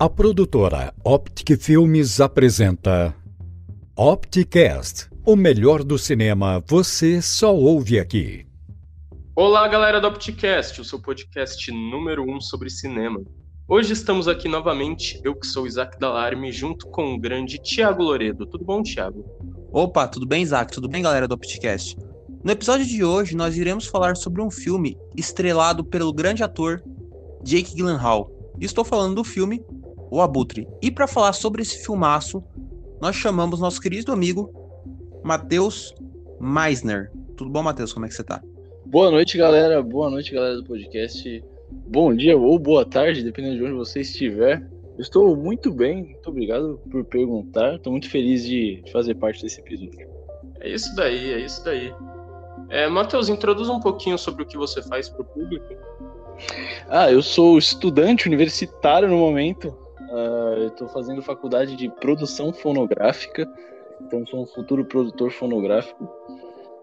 A produtora Optic Filmes apresenta Opticast, o melhor do cinema você só ouve aqui. Olá, galera do Opticast, o seu podcast número 1 um sobre cinema. Hoje estamos aqui novamente, eu que sou Isaac Dalarme, junto com o grande Tiago Loredo. Tudo bom, Tiago? Opa, tudo bem, Isaac? Tudo bem, galera do Opticast? No episódio de hoje, nós iremos falar sobre um filme estrelado pelo grande ator Jake Gyllenhaal. Estou falando do filme O Abutre. E para falar sobre esse filmaço, nós chamamos nosso querido amigo Matheus Meisner. Tudo bom, Matheus? Como é que você tá? Boa noite, galera. Boa noite, galera do podcast. Bom dia ou boa tarde, dependendo de onde você estiver. Eu estou muito bem, muito obrigado por perguntar. Estou muito feliz de fazer parte desse episódio. É isso daí, é isso daí. É, Matheus, introduz um pouquinho sobre o que você faz para o público. Ah, eu sou estudante universitário no momento. Uh, eu estou fazendo faculdade de produção fonográfica, então sou um futuro produtor fonográfico.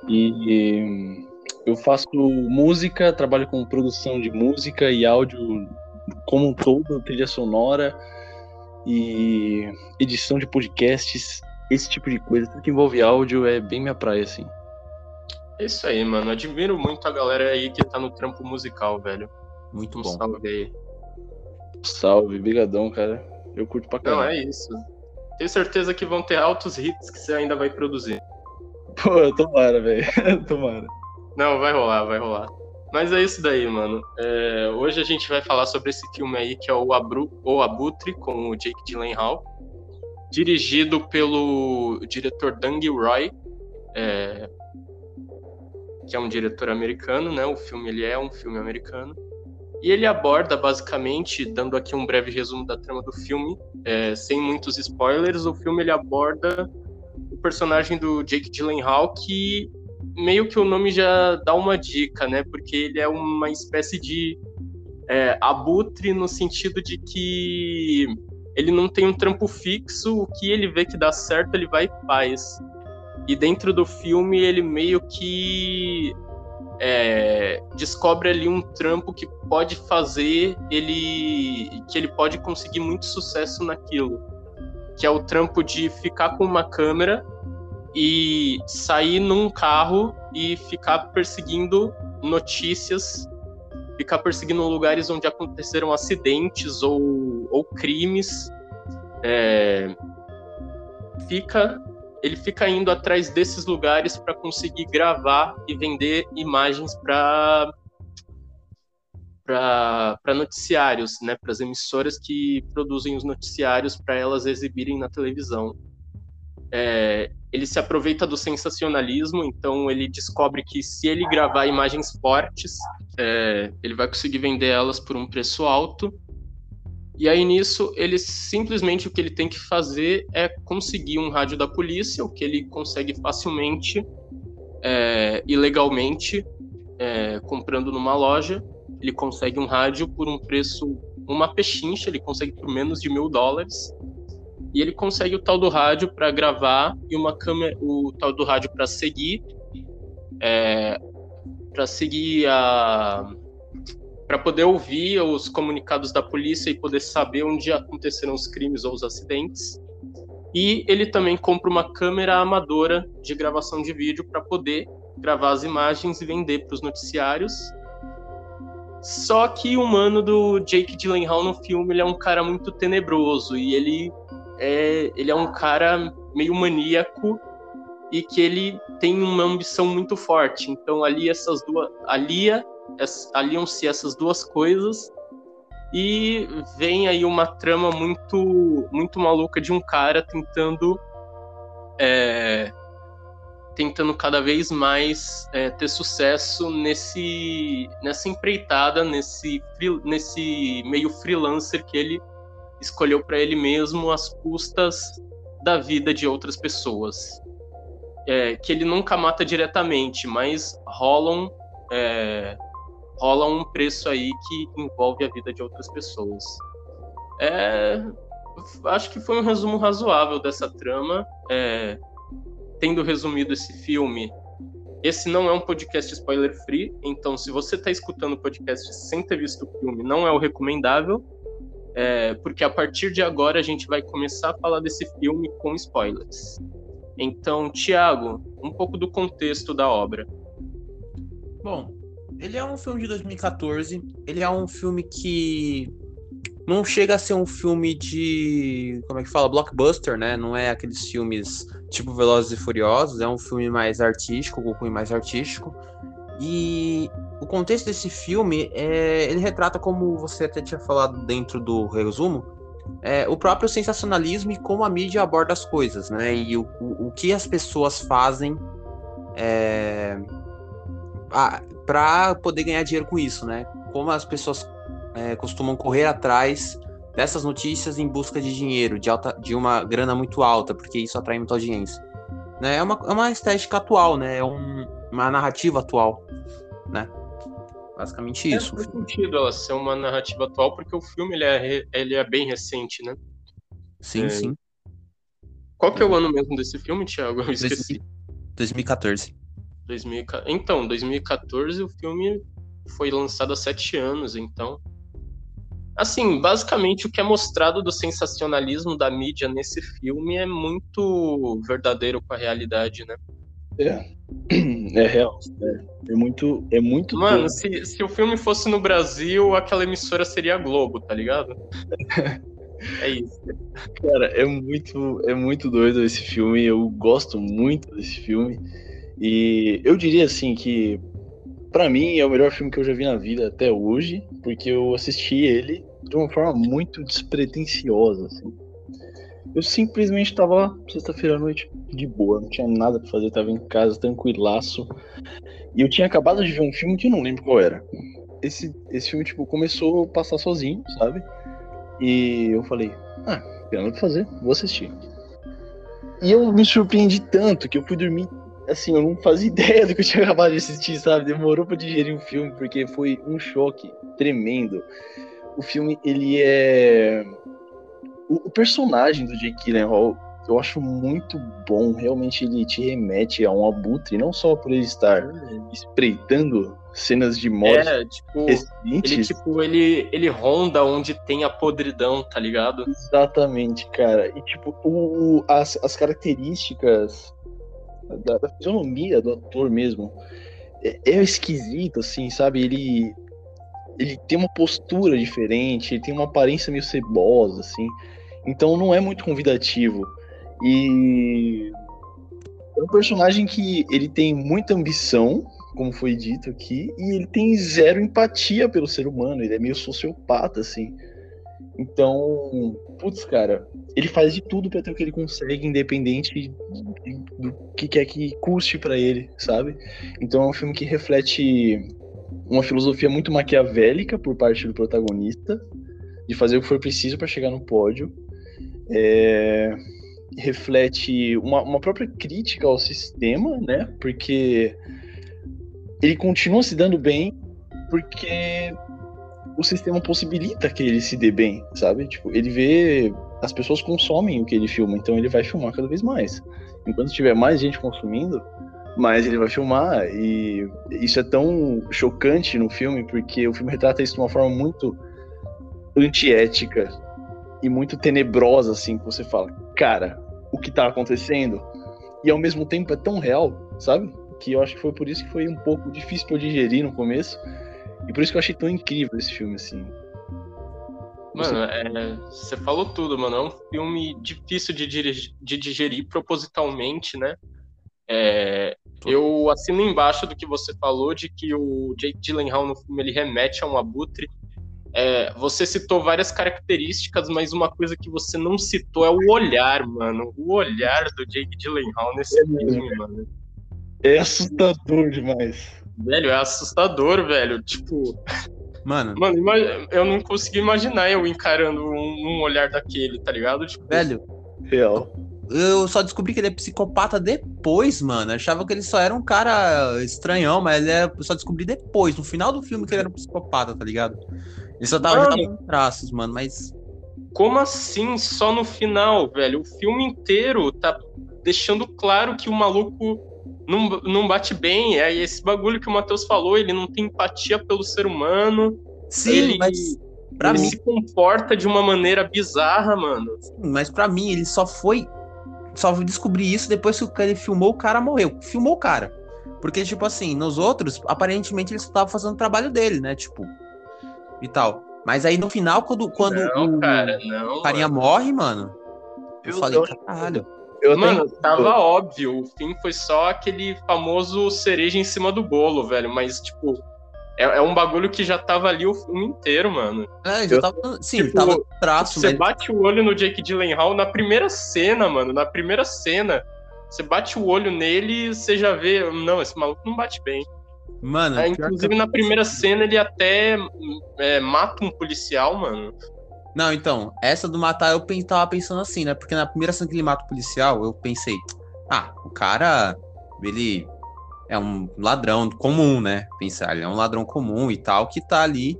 E, e eu faço música, trabalho com produção de música e áudio como um todo, trilha sonora e edição de podcasts, esse tipo de coisa. Tudo que envolve áudio é bem minha praia, assim. É isso aí, mano. Admiro muito a galera aí que tá no trampo musical, velho. Muito Um bom. salve aí. Salve, brigadão, cara. Eu curto pra Não, caramba. é isso. Tenho certeza que vão ter altos hits que você ainda vai produzir. Pô, tomara, velho. tomara. Não, vai rolar, vai rolar. Mas é isso daí, mano. É, hoje a gente vai falar sobre esse filme aí que é o, Abru, o Abutre, com o Jake Gyllenhaal. Dirigido pelo diretor Dang Roy, é, que é um diretor americano, né? O filme ele é um filme americano. E ele aborda, basicamente, dando aqui um breve resumo da trama do filme, é, sem muitos spoilers, o filme ele aborda o personagem do Jake Gyllenhaal, que meio que o nome já dá uma dica, né? Porque ele é uma espécie de é, abutre no sentido de que ele não tem um trampo fixo, o que ele vê que dá certo, ele vai e faz. E dentro do filme ele meio que é, descobre ali um trampo que pode fazer ele que ele pode conseguir muito sucesso naquilo, que é o trampo de ficar com uma câmera e sair num carro e ficar perseguindo notícias, ficar perseguindo lugares onde aconteceram acidentes ou, ou crimes. É, fica, ele fica indo atrás desses lugares para conseguir gravar e vender imagens para para noticiários, né, para as emissoras que produzem os noticiários para elas exibirem na televisão. É, ele se aproveita do sensacionalismo, então ele descobre que se ele gravar imagens fortes, é, ele vai conseguir vender elas por um preço alto. E aí nisso, ele simplesmente o que ele tem que fazer é conseguir um rádio da polícia, o que ele consegue facilmente, é, ilegalmente, é, comprando numa loja. Ele consegue um rádio por um preço, uma pechincha, ele consegue por menos de mil dólares e ele consegue o tal do rádio para gravar e uma câmera, o tal do rádio para seguir, é, para seguir a, para poder ouvir os comunicados da polícia e poder saber onde aconteceram os crimes ou os acidentes. E ele também compra uma câmera amadora de gravação de vídeo para poder gravar as imagens e vender para os noticiários. Só que o mano do Jake Gyllenhaal no filme ele é um cara muito tenebroso e ele é, ele é um cara meio maníaco e que ele tem uma ambição muito forte. Então ali essas duas alia aliam-se essas duas coisas e vem aí uma trama muito muito maluca de um cara tentando é, tentando cada vez mais é, ter sucesso nesse nessa empreitada nesse nesse meio freelancer que ele escolheu para ele mesmo às custas da vida de outras pessoas. É, que ele nunca mata diretamente, mas rolam, é, rola um preço aí que envolve a vida de outras pessoas. É, acho que foi um resumo razoável dessa trama. É, tendo resumido esse filme, esse não é um podcast spoiler free, então se você está escutando o podcast sem ter visto o filme, não é o recomendável. é, porque a partir de agora a gente vai começar a falar desse filme com spoilers. Então, Tiago, um pouco do contexto da obra. Bom, ele é um filme de 2014. Ele é um filme que não chega a ser um filme de. Como é que fala? Blockbuster, né? Não é aqueles filmes tipo Velozes e Furiosos. É um filme mais artístico, com cunho mais artístico. E o contexto desse filme é. Ele retrata, como você até tinha falado dentro do resumo, é, o próprio sensacionalismo e como a mídia aborda as coisas, né? E o, o, o que as pessoas fazem é, para poder ganhar dinheiro com isso, né? Como as pessoas é, costumam correr atrás dessas notícias em busca de dinheiro, de, alta, de uma grana muito alta, porque isso atrai muita audiência. Né? É, uma, é uma estética atual, né? É um, uma narrativa atual, né? Basicamente é, isso. Faz sentido ela ser uma narrativa atual, porque o filme ele é, ele é bem recente, né? Sim, é... sim. Qual que é o ano mesmo desse filme, Thiago? Eu esqueci. 2014. 2000, então, 2014 o filme foi lançado há sete anos, então. Assim, basicamente o que é mostrado do sensacionalismo da mídia nesse filme é muito verdadeiro com a realidade, né? É, é real. É, é muito, é muito. Mano, se, se o filme fosse no Brasil, aquela emissora seria a Globo, tá ligado? é isso. Cara, é muito, é muito doido esse filme. Eu gosto muito desse filme. E eu diria assim que para mim é o melhor filme que eu já vi na vida até hoje, porque eu assisti ele de uma forma muito despretensiosa, assim. Eu simplesmente tava lá, sexta-feira à noite, de boa, não tinha nada pra fazer, tava em casa, tranquilaço. E eu tinha acabado de ver um filme que eu não lembro qual era. Esse, esse filme, tipo, começou a passar sozinho, sabe? E eu falei, ah, tem nada pra fazer, vou assistir. E eu me surpreendi tanto que eu fui dormir assim, eu não fazia ideia do que eu tinha acabado de assistir, sabe? Demorou para digerir o filme, porque foi um choque tremendo. O filme, ele é. O, o personagem do Jake Gyllenhaal, eu acho muito bom. Realmente, ele te remete a um abutre, não só por ele estar espreitando cenas de morte. É, tipo, ele, tipo, ele, ele ronda onde tem a podridão, tá ligado? Exatamente, cara. E, tipo, o, as, as características da, da fisionomia do ator mesmo. É, é, esquisito, assim, sabe? Ele, ele tem uma postura diferente, ele tem uma aparência meio cebosa, assim. Então não é muito convidativo. E é um personagem que ele tem muita ambição, como foi dito aqui, e ele tem zero empatia pelo ser humano. Ele é meio sociopata, assim. Então, putz, cara, ele faz de tudo para ter o que ele consegue, independente do que quer que custe para ele, sabe? Então é um filme que reflete uma filosofia muito maquiavélica por parte do protagonista, de fazer o que for preciso para chegar no pódio. É... reflete uma, uma própria crítica ao sistema, né? Porque ele continua se dando bem porque o sistema possibilita que ele se dê bem, sabe? Tipo, ele vê as pessoas consomem o que ele filma, então ele vai filmar cada vez mais. Enquanto tiver mais gente consumindo, mais ele vai filmar e isso é tão chocante no filme porque o filme retrata isso de uma forma muito antiética e muito tenebrosa assim, que você fala, cara, o que tá acontecendo? E ao mesmo tempo é tão real, sabe? Que eu acho que foi por isso que foi um pouco difícil para eu digerir no começo e por isso que eu achei tão incrível esse filme, assim. Mano, é, você falou tudo, mano. É um filme difícil de, de digerir propositalmente, né? É, eu assino embaixo do que você falou de que o Jake Gyllenhaal no filme ele remete a um abutre. É, você citou várias características, mas uma coisa que você não citou é o olhar, mano. O olhar do Jake Gyllenhaal nesse é, filme, mano. É assustador demais. Velho, é assustador, velho. Tipo. Mano. Mano, eu não consegui imaginar eu encarando um, um olhar daquele, tá ligado? Tipo, velho. Real. Eu só descobri que ele é psicopata depois, mano. Eu achava que ele só era um cara estranhão, mas ele é... eu só descobri depois, no final do filme, que ele era um psicopata, tá ligado? Ele só tava, mano, tava traços, mano, mas. Como assim? Só no final, velho? O filme inteiro tá deixando claro que o maluco não, não bate bem. É esse bagulho que o Matheus falou, ele não tem empatia pelo ser humano. Sim, ele... mas Pra ele mim, se comporta de uma maneira bizarra, mano. mas pra mim, ele só foi. Só descobri isso depois que o cara- ele filmou, o cara morreu. Filmou o cara. Porque, tipo assim, nos outros, aparentemente ele só tava fazendo o trabalho dele, né? Tipo. E tal. Mas aí no final, quando, quando não, o cara, não. carinha mano. morre, mano. Eu, Eu- falei, eu- caralho. Eu Mano, tenho- tava óbvio. O fim foi só aquele famoso cereja em cima do bolo, velho. Mas, tipo, é, é um bagulho que já tava ali o filme inteiro, mano. É, já Eu- tava. Sim, tipo, tava no traço, Você mas. bate o olho no Jake Gyllenhaal na primeira cena, mano. Na primeira cena. Você bate o olho nele e você já vê. Não, esse maluco não bate bem. Mano, É, inclusive, na primeira cena, ele até é, mata um policial, mano. Não, então, essa do matar eu tava pensando assim, né? Porque na primeira cena que ele mata o policial, eu pensei, ah, o cara, ele é um ladrão comum, né? Pensar, ele é um ladrão comum e tal, que tá ali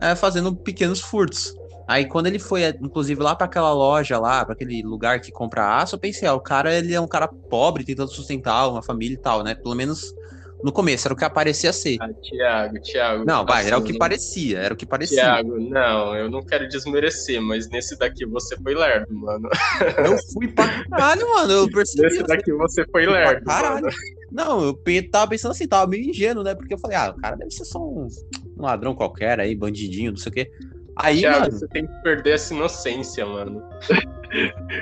é, fazendo pequenos furtos. Aí quando ele foi, inclusive, lá pra aquela loja lá, pra aquele lugar que compra aço, eu pensei, ah, o cara, ele é um cara pobre, tentando sustentar uma família e tal, né? Pelo menos no começo, era o que aparecia ser. Ah, Tiago, Tiago. Não, vai, era o assim, que parecia, era o que parecia. Tiago, não, eu não quero desmerecer, mas nesse daqui você foi lerdo, mano. Eu fui pra caralho, mano, eu percebi. Nesse daqui você foi lerdo. Caralho. mano. Não, eu tava pensando assim, tava meio ingênuo, né? Porque eu falei, ah, o cara deve ser só um, um ladrão qualquer aí, bandidinho, não sei o quê. Aí, Tiago, mano, você tem que perder essa inocência, mano.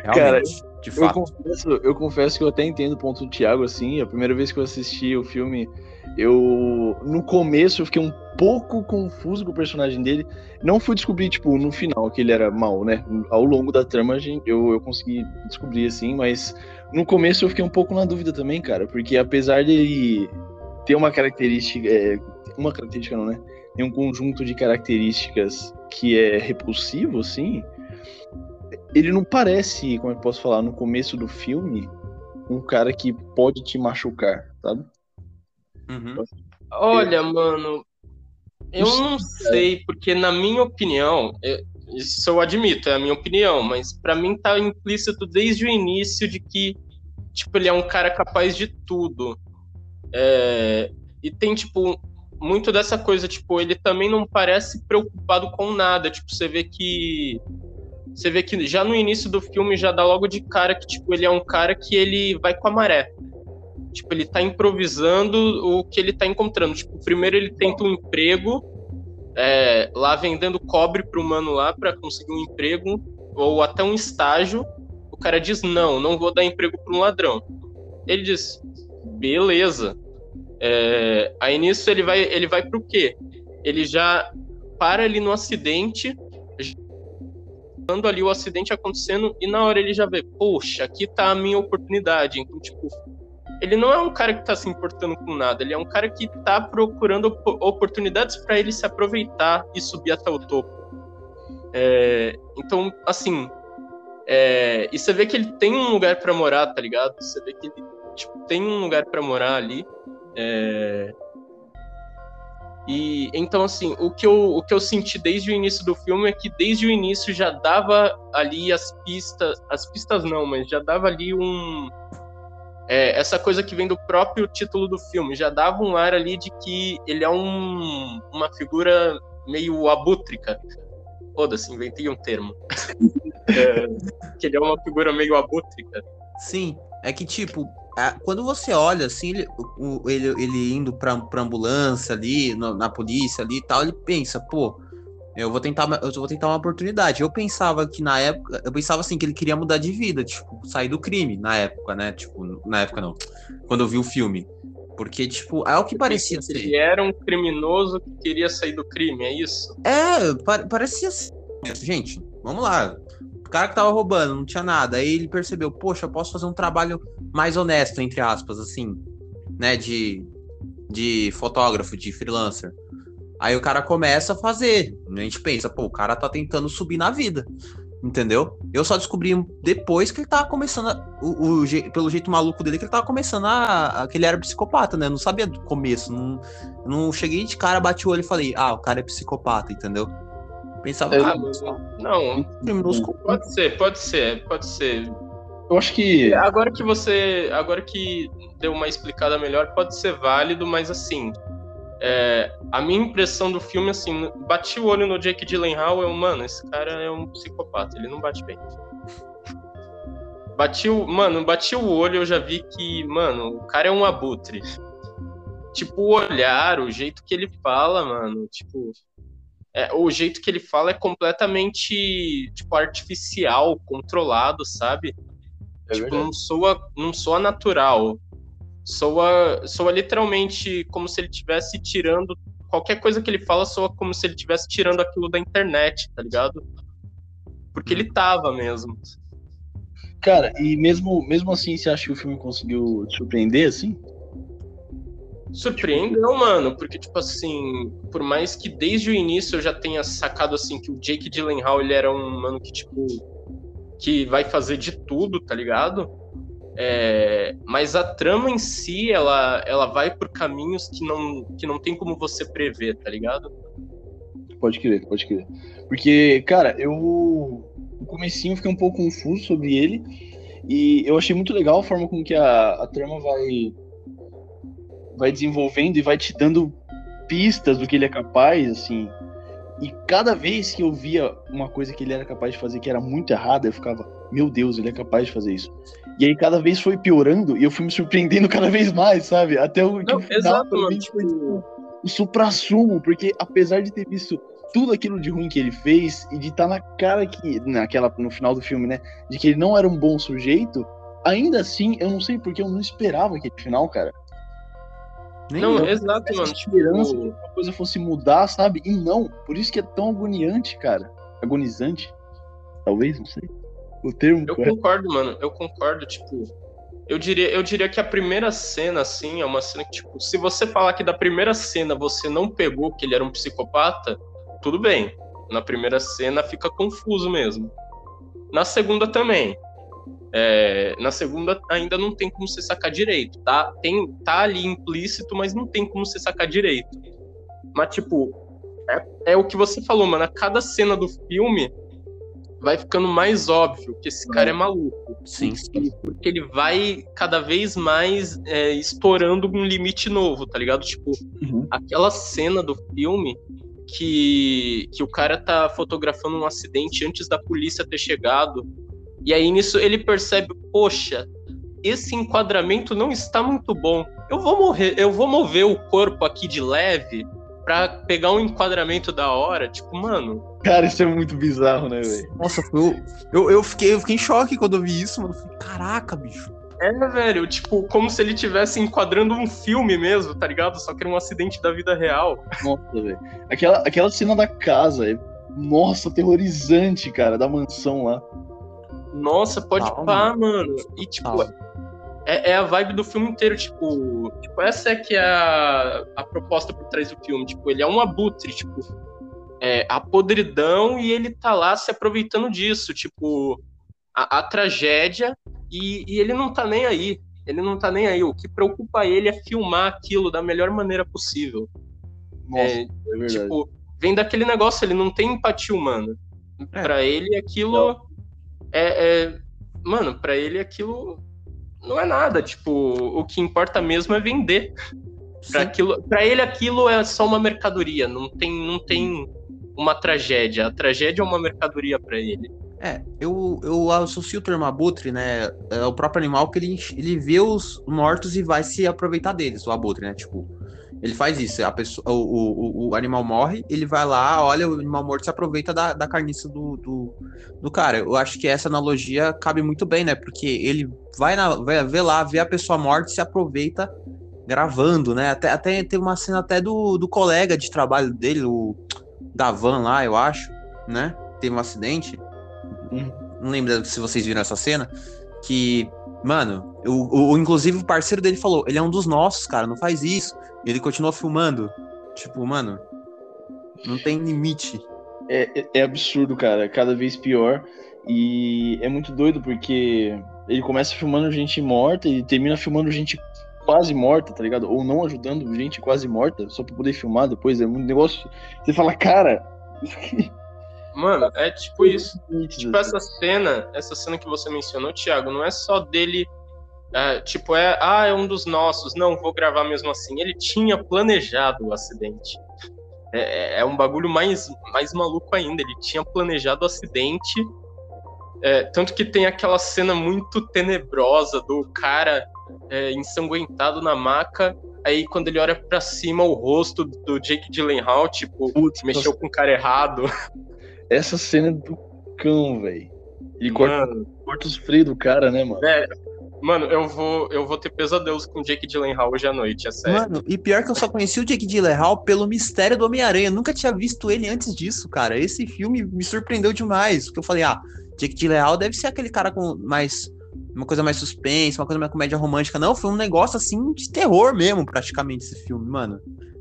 realmente, de Eu fato. confesso, eu confesso que eu até entendo o ponto do Thiago, assim. A primeira vez que eu assisti o filme, eu. No começo eu fiquei um pouco confuso com o personagem dele. Não fui descobrir, tipo, no final que ele era mal, né? Ao longo da trama gente, eu, eu consegui descobrir, assim, mas no começo eu fiquei um pouco na dúvida também, cara. Porque apesar dele ter uma característica. é, uma característica não, né? Tem um conjunto de características que é repulsivo, assim ele não parece, como é eu posso falar, no começo do filme, um cara que pode te machucar, sabe? Uhum. Olha, mano, eu Não não sei, porque na minha opinião, eu- isso eu admito, é a minha opinião, mas pra mim tá implícito desde o início de que, tipo, ele é um cara capaz de tudo. É, e tem, tipo, muito dessa coisa, tipo, ele também não parece preocupado com nada. Tipo, você vê que. Você vê que já no início do filme já dá logo de cara que, tipo, ele é um cara que ele vai com a maré. Tipo, ele tá improvisando o que ele tá encontrando. Tipo, primeiro ele tenta um emprego é, lá vendendo cobre pro mano lá pra conseguir um emprego ou até um estágio. O cara diz: Não, não vou dar emprego pra um ladrão. Ele diz: Beleza. É, aí nisso ele vai, ele vai pro quê? Ele já para ali no acidente, quando ali o acidente acontecendo, e na hora ele já vê, poxa, aqui tá a minha oportunidade. Então, tipo, ele não é um cara que tá se importando com nada, ele é um cara que tá procurando op- oportunidades para ele se aproveitar e subir até o topo. É, então, assim, é, e você vê que ele tem um lugar para morar, tá ligado? Você vê que ele tipo, tem um lugar para morar ali. é, e então, assim, o que, eu, o que eu senti desde o início do filme é que desde o início já dava ali as pistas. As pistas não, mas já dava ali um. é, essa coisa que vem do próprio título do filme, já dava um ar ali de que ele é um, uma figura meio abútrica. Foda-se, inventei um termo. É, que ele é uma figura meio abútrica. Sim, é que tipo, quando você olha assim, ele, o- ele, ele indo pra, pra ambulância ali, na, na polícia ali e tal, ele pensa, pô, eu vou tentar, uma- eu vou tentar uma oportunidade. Eu pensava que na época, eu pensava assim que ele queria mudar de vida, tipo, sair do crime na época, né? Tipo, na época não. Quando eu vi o filme. Porque, tipo, é o que parecia Ele ser. era um criminoso que queria sair do crime, é isso? É, pa- parecia ser. Gente, vamos lá. O cara que tava roubando, não tinha nada. Aí ele percebeu, poxa, eu posso fazer um trabalho mais honesto, entre aspas, assim, né? De, de fotógrafo, de freelancer. Aí o cara começa a fazer. A gente pensa, pô, o cara tá tentando subir na vida. Entendeu? Eu só descobri depois que ele tava começando. A, o, o pelo jeito maluco dele, que ele tava começando a, a. que ele era psicopata, né? Eu não sabia do começo. Não, não cheguei de cara, bati o olho e falei, ah, o cara é psicopata, entendeu? Pensava, Eu- ah, não, com- pode ser, pode ser, pode ser. Eu acho que. Agora que você. Agora que deu uma explicada melhor, pode ser válido, mas assim. É, a minha impressão do filme, assim, bati o olho no Jake Gyllenhaal, eu, mano, esse cara é um psicopata, ele não bate bem. Bati o, mano, bati o olho, eu já vi que, mano, o cara é um abutre. Tipo, o olhar, o jeito que ele fala, mano, tipo, é, o jeito que ele fala é completamente, tipo, artificial, controlado, sabe? É tipo, não soa, não soa natural soa, soa literalmente como se ele estivesse tirando. Qualquer coisa que ele fala soa como se ele estivesse tirando aquilo da internet, tá ligado? Porque ele tava mesmo. Cara, e mesmo, mesmo assim, você acha que o filme conseguiu te surpreender, assim? Surpreendeu, mano, porque, tipo assim, por mais que desde o início eu já tenha sacado, assim, que o Jake Gyllenhaal, ele era um mano que, tipo, que vai fazer de tudo, tá ligado? É, mas a trama em si, ela, ela vai por caminhos que não, que não tem como você prever, tá ligado? Pode crer, pode crer. Porque, cara, eu. No comecinho eu fiquei um pouco confuso sobre ele. E eu achei muito legal a forma com que a, a trama vai. Vai desenvolvendo e vai te dando pistas do que ele é capaz, assim. E cada vez que eu via uma coisa que ele era capaz de fazer que era muito errada, eu ficava, meu Deus, ele é capaz de fazer isso. E aí cada vez foi piorando e eu fui me surpreendendo cada vez mais, sabe? Até o, Não, que exato, tipo, tipo, o supra-sumo, porque apesar de ter visto tudo aquilo de ruim que ele fez e de estar tá na cara que naquela no final do filme, né, de que ele não era um bom sujeito, ainda assim, eu não sei porque eu não esperava aquele final, cara. Nem não, eu, exato, mano. esperança tipo... que a coisa fosse mudar, sabe? E não, por isso que é tão agoniante, cara. Agonizante, talvez, não sei o termo. Eu correto. concordo, mano. Eu concordo, tipo. Eu diria, eu diria que a primeira cena, assim, é uma cena que, tipo, se você falar que da primeira cena você não pegou que ele era um psicopata, tudo bem. Na primeira cena fica confuso mesmo. Na segunda também. É, na segunda ainda não tem como você sacar direito, tá? Tem, tá ali implícito, mas não tem como você sacar direito. Mas, tipo, é, é o que você falou, mano. A cada cena do filme vai ficando mais óbvio que esse cara é maluco. Sim. Porque ele vai cada vez mais é, estourando um limite novo, tá ligado? Tipo, uhum. aquela cena do filme que, que o cara tá fotografando um acidente antes da polícia ter chegado. E aí nisso ele percebe, poxa, esse enquadramento não está muito bom. Eu vou morrer, eu vou mover o corpo aqui de leve pra pegar um enquadramento da hora, tipo, mano. Cara, isso é muito bizarro, né, velho? Nossa, eu, eu, eu, fiquei, eu fiquei em choque quando eu vi isso, mano. falei, caraca, bicho. É, velho, tipo, como se ele estivesse enquadrando um filme mesmo, tá ligado? Só que era um acidente da vida real. Nossa, velho. Aquela, aquela cena da casa é, nossa, aterrorizante, cara, da mansão lá. Nossa, pode pá, mano. E, tipo, é, é, a vibe do filme inteiro, tipo, tipo essa é que é a, a proposta por trás do filme, tipo, ele é um abutre, tipo, é, a podridão e ele tá lá se aproveitando disso, tipo, a, a tragédia e, e, ele não tá nem aí, ele não tá nem aí, o que preocupa ele é filmar aquilo da melhor maneira possível. Nossa, é, é tipo, vem daquele negócio, ele não tem empatia humana. É. Para ele aquilo é, é, mano, para ele aquilo não é nada. Tipo, o que importa mesmo é vender. Para aquilo, para ele aquilo é só uma mercadoria, não tem, não tem uma tragédia. A tragédia é uma mercadoria para ele. É, eu, eu associo o termo abutre, né? É o próprio animal que ele, ele vê os mortos e vai se aproveitar deles, o abutre, né? Tipo, ele faz isso, a pessoa, o, o, o animal morre, ele vai lá, olha, o animal morto se aproveita da, da carniça do, do, do cara. Eu acho que essa analogia cabe muito bem, né? Porque ele vai, na, vai ver lá, vê a pessoa morta e se aproveita gravando, né? Até, até tem uma cena até do, do colega de trabalho dele, o da van lá, eu acho, né? Teve um acidente. Hum, não lembro se vocês viram essa cena. Que, mano, o, o, inclusive o parceiro dele falou: ele é um dos nossos, cara, não faz isso. E ele continua filmando. Tipo, mano, não tem limite. É, é, é, absurdo, cara. Cada vez pior. E é muito doido porque ele começa filmando gente morta e termina filmando gente quase morta, tá ligado? Ou não ajudando gente quase morta, só pra poder filmar depois. É um negócio. Você fala, cara. Mano, é tipo isso. Tipo, essa cena, essa cena que você mencionou, Thiago, não é só dele É, tipo, é, ah, é um dos nossos, não, vou gravar mesmo assim. Ele tinha planejado o acidente. É, é, é um bagulho mais, mais maluco ainda. Ele tinha planejado o acidente. É, tanto que tem aquela cena muito tenebrosa do cara é, ensanguentado na maca. Aí quando ele olha para cima, o rosto do Jake Gyllenhaal, tipo, Putz, mexeu com o cara errado. Essa cena é do cão, velho. Ele corta, corta os freios do cara, né, mano? É, Mano, eu vou, eu vou ter pesadelos com o Jake Gyllenhaal hoje à noite, é sério. Mano, e pior que eu só conheci o Jake Gyllenhaal pelo mistério do Homem-Aranha. Eu nunca tinha visto ele antes disso, cara. Esse filme me surpreendeu demais. Porque eu falei, ah, Jake Gyllenhaal deve ser aquele cara com mais. Uma coisa mais suspense, uma coisa mais comédia romântica. Não, foi um negócio assim de terror mesmo, praticamente, esse filme, mano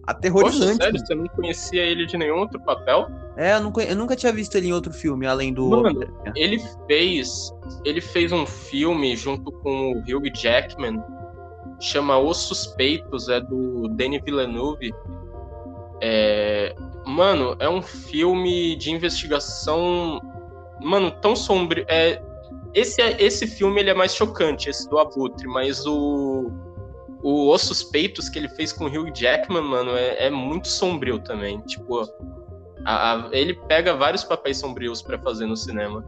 aterrorizante. Poxa, sério? Você não conhecia ele de nenhum outro papel? É, eu, nunca, eu nunca tinha visto ele em outro filme, além do. Mano, ele fez. Ele fez um filme junto com o Hugh Jackman. Chama Os Suspeitos, é do Denis Villeneuve. É, mano, é um filme de investigação. Mano, tão sombrio. É, esse, é, esse filme ele é mais chocante, esse do Abutre, mas o o Os Suspeitos que ele fez com o Hugh Jackman, mano, é, é muito sombrio também. Tipo, a, a, ele pega vários papéis sombrios para fazer no cinema.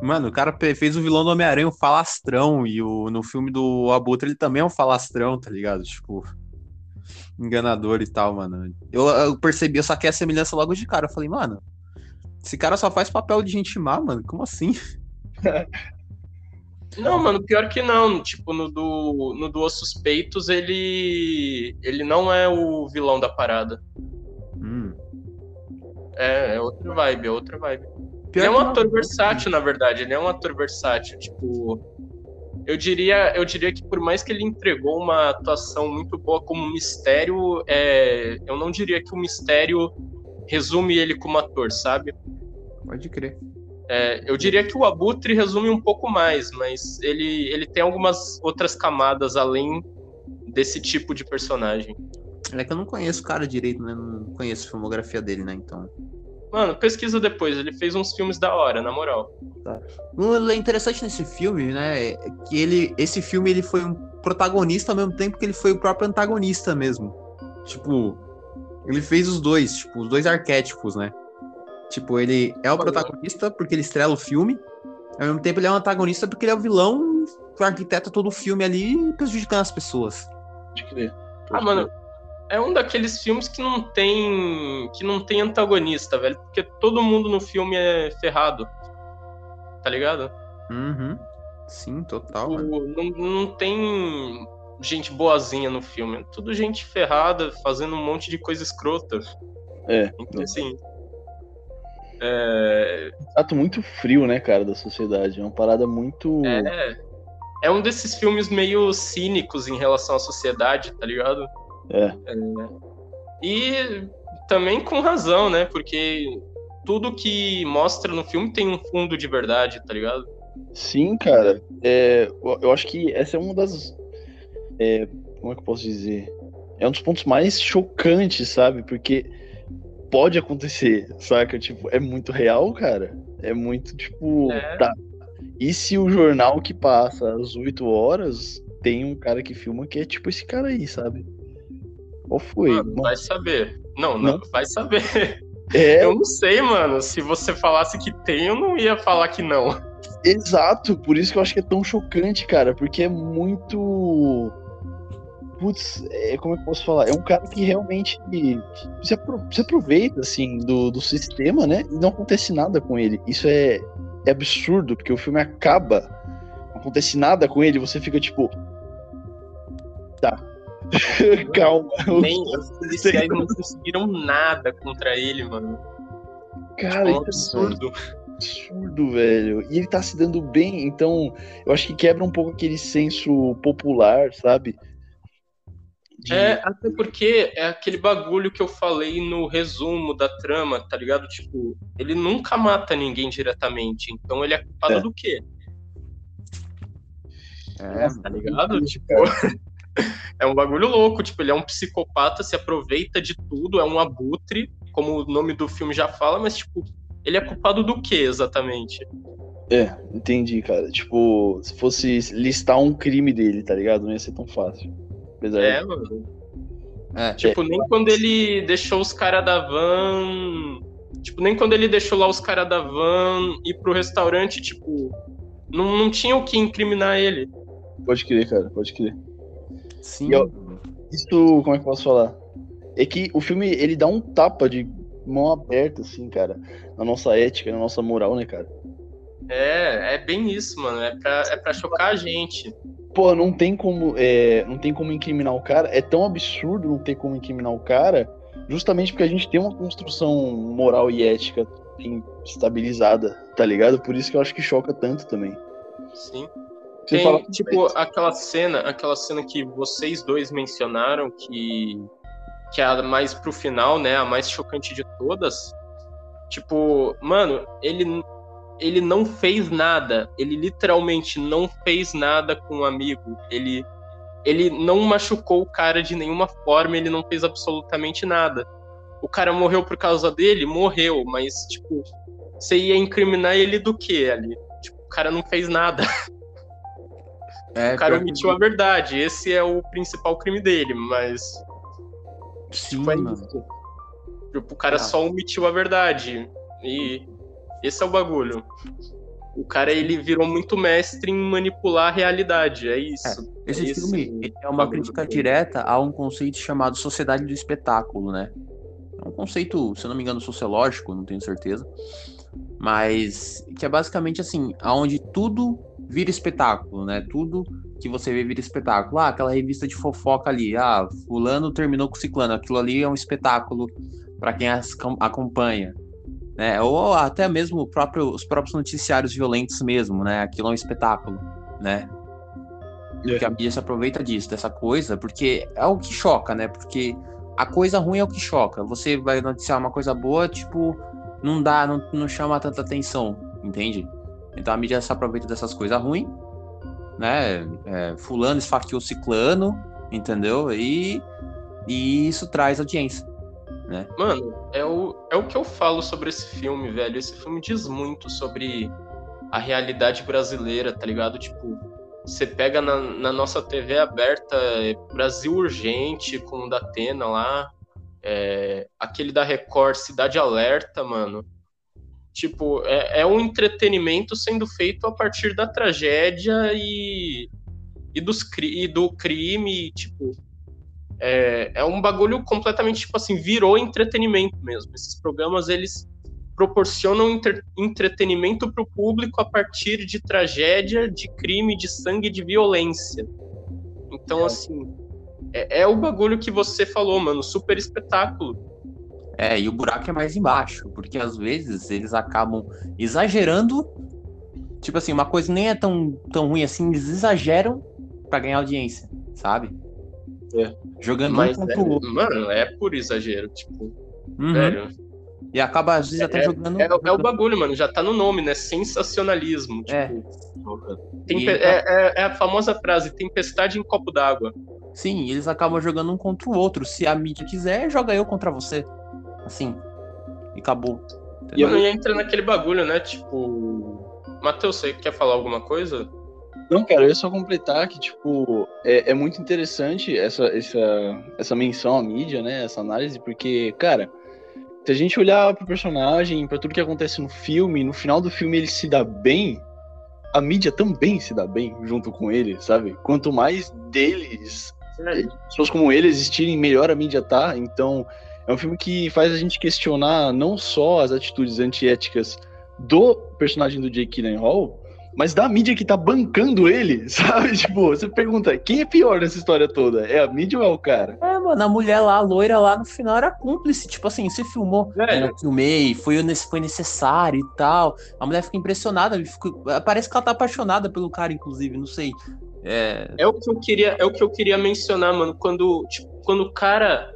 Mano, o cara fez o vilão do Homem-Aranha um falastrão, e o, no filme do Abutre ele também é um falastrão, tá ligado? Tipo, enganador e tal, mano. Eu, eu percebi, eu saquei a semelhança logo de cara. Eu falei, mano, esse cara só faz papel de gente má, mano, como assim? Não, mano, pior que não. Tipo, no do, no do Os Suspeitos, ele. Ele não é o vilão da parada. Hum. É, é outra vibe, é outra vibe. Pior ele é um ator não. versátil, na verdade. Ele é um ator versátil. Tipo. Eu diria, eu diria que por mais que ele entregou uma atuação muito boa como mistério, é, eu não diria que o mistério resume ele como ator, sabe? Pode crer. É, eu diria que o Abutre resume um pouco mais, mas ele, ele tem algumas outras camadas além desse tipo de personagem. É que eu não conheço o cara direito, né? Não conheço a filmografia dele, né? Então. Mano, pesquisa depois. Ele fez uns filmes da hora, na moral. Tá. O interessante nesse filme, né? É que ele, esse filme ele foi um protagonista ao mesmo tempo que ele foi o próprio antagonista mesmo. Tipo, ele fez os dois, tipo, os dois arquétipos, né? Tipo, ele é o protagonista porque ele estrela o filme, ao mesmo tempo ele é um antagonista porque ele é o vilão que arquiteta todo o filme ali prejudicando as pessoas. Pode crer. Ah, mano, é um daqueles filmes que não tem que não tem antagonista, velho, porque todo mundo no filme é ferrado. Tá ligado? Uhum. Sim, total. O, não, não tem gente boazinha no filme, é tudo gente ferrada, fazendo um monte de coisa escrota. É. Então, assim, é... Um trato muito frio, né, cara, da sociedade. É uma parada muito. É. É um desses filmes meio cínicos em relação à sociedade, tá ligado? É. é. E também com razão, né? Porque tudo que mostra no filme tem um fundo de verdade, tá ligado? Sim, cara. É, eu acho que essa é uma das. É, como é que eu posso dizer? É um dos pontos mais chocantes, sabe? Porque pode acontecer, saca? Tipo, é muito real, cara. É muito, tipo, é. tá. E se o jornal que passa às 8 horas tem um cara que filma que é tipo esse cara aí, sabe? Qual foi? Mano, vai saber. Não, não, não, vai saber. É... Eu não sei, mano. Se você falasse que tem, eu não ia falar que não. Exato, por isso que eu acho que é tão chocante, cara, porque é muito putz, é, como é que eu posso falar? É um cara que realmente se, apro se aproveita, assim, do, do sistema, né? E não acontece nada com ele. Isso é, é absurdo, porque o filme acaba, não acontece nada com ele, você fica tipo. Tá. Calma. Nem os policiais não conseguiram nada contra ele, mano. Cara, tipo, é absurdo. absurdo, velho. E ele tá se dando bem, então eu acho que quebra um pouco aquele senso popular, sabe? De... É, até porque é aquele bagulho que eu falei no resumo da trama, tá ligado? Tipo, ele nunca mata ninguém diretamente, então ele é culpado é. do quê? É, tá ligado? Tipo, é um bagulho louco, tipo, ele é um psicopata, se aproveita de tudo, é um abutre, como o nome do filme já fala, mas, tipo, ele é culpado do quê exatamente? É, entendi, cara. Tipo, se fosse listar um crime dele, tá ligado? Não ia ser tão fácil. Apesar É, de... mano. É. Tipo, nem quando ele deixou os caras da van. Tipo, nem quando ele deixou lá os caras da van ir pro restaurante, tipo. Não, não tinha o que incriminar ele. Pode crer, cara, pode crer. Sim. Eu- Isso, como é que eu posso falar? É que o filme, ele dá um tapa de mão aberta, assim, cara, na nossa ética, na nossa moral, né, cara? É, é bem isso, mano. É pra, é pra chocar a gente. Pô, não tem como, é, não tem como incriminar o cara. É tão absurdo não ter como incriminar o cara, justamente porque a gente tem uma construção moral e ética bem estabilizada, tá ligado? Por isso que eu acho que choca tanto também. Sim. Você Tem, fala, tipo, aquela cena, aquela cena que vocês dois mencionaram, que, que é a mais pro final, né? A mais chocante de todas. Tipo, mano, ele, ele não fez nada. Ele literalmente não fez nada com o amigo. Ele, ele não machucou o cara de nenhuma forma, ele não fez absolutamente nada. O cara morreu por causa dele? Morreu, mas, tipo, você ia incriminar ele do que ali? Tipo, o cara não fez nada. É, O cara que- omitiu a verdade. Esse é o principal crime dele, mas Sim, foi mano. isso. Tipo, o cara Ah. só omitiu a verdade. E esse é o bagulho. O cara, ele virou muito mestre em manipular a realidade. É isso. Esse Esse filme ele é uma crítica filme. direta a um conceito chamado sociedade do espetáculo, né? É um conceito, se eu não me engano, sociológico, não tenho certeza. Mas que é basicamente assim, aonde tudo vira espetáculo, né? Tudo que você vê vira espetáculo. Ah, aquela revista de fofoca ali, ah, fulano terminou com ciclano, aquilo ali é um espetáculo para quem as acompanha. Né? Ou até mesmo o próprio- os próprios noticiários violentos mesmo, né? Aquilo é um espetáculo, né? Porque a mídia se aproveita disso, dessa coisa, porque é o que choca, né? Porque a coisa ruim é o que choca. Você vai noticiar uma coisa boa, tipo, não dá, não, não chama tanta atenção, entende? Então a mídia se aproveita dessas coisas ruins, né? É, fulano esfaqueou ciclano, entendeu? E, e isso traz audiência. Mano, é o, é o que eu falo sobre esse filme, velho. Esse filme diz muito sobre a realidade brasileira, tá ligado? Tipo, você pega na, na nossa TV aberta é Brasil Urgente com o da Atena lá, é, aquele da Record Cidade Alerta, mano. Tipo, é, é um entretenimento sendo feito a partir da tragédia e, e, dos, e do crime, tipo, é, é um bagulho completamente, tipo assim, virou entretenimento mesmo. Esses programas, eles proporcionam entre- entretenimento para o público a partir de tragédia, de crime, de sangue, de violência. Então, assim, é, é o bagulho que você falou, mano, super espetáculo. É, e o buraco é mais embaixo, porque às vezes eles acabam exagerando. Tipo assim, uma coisa nem é tão, tão ruim assim, eles exageram pra ganhar audiência, sabe? É. Jogando Mas, um é, contra o outro. mano, é por exagero, tipo, Uhum. velho. E acaba, às vezes, até jogando. É, é o bagulho, mano, já tá no nome, né? Sensacionalismo. Tipo, É. tem E pe- ele- é, é- é a famosa frase, tempestade em copo d'água. Sim, eles acabam jogando um contra o outro. Se a mídia quiser, joga eu contra você. Assim. E acabou. E eu- Mano, e entra naquele bagulho, né? Tipo. Matheus, você quer falar alguma coisa? Não, cara, eu ia só completar que, tipo, é, é muito interessante essa, essa, essa menção à mídia, né? Essa análise, porque, cara, se a gente olhar pro personagem, pra tudo que acontece no filme, no final do filme ele se dá bem, a mídia também se dá bem junto com ele, sabe? Quanto mais deles, pessoas como ele existirem, melhor a mídia tá. Então, é um filme que faz a gente questionar não só as atitudes antiéticas do personagem do Jake Gyllenhaal, mas da mídia que tá bancando ele, sabe? Tipo, você pergunta, quem é pior nessa história toda? É a mídia ou é o cara? É, mano, a mulher lá, a loira lá, no final era cúmplice. Tipo assim, você filmou. Velho. Eu filmei, foi, foi necessário e tal. A mulher fica impressionada. ficou- parece que ela tá apaixonada pelo cara, inclusive, não sei. É, É o que eu queria, é o que eu queria mencionar, mano. Quando, tipo, quando o cara.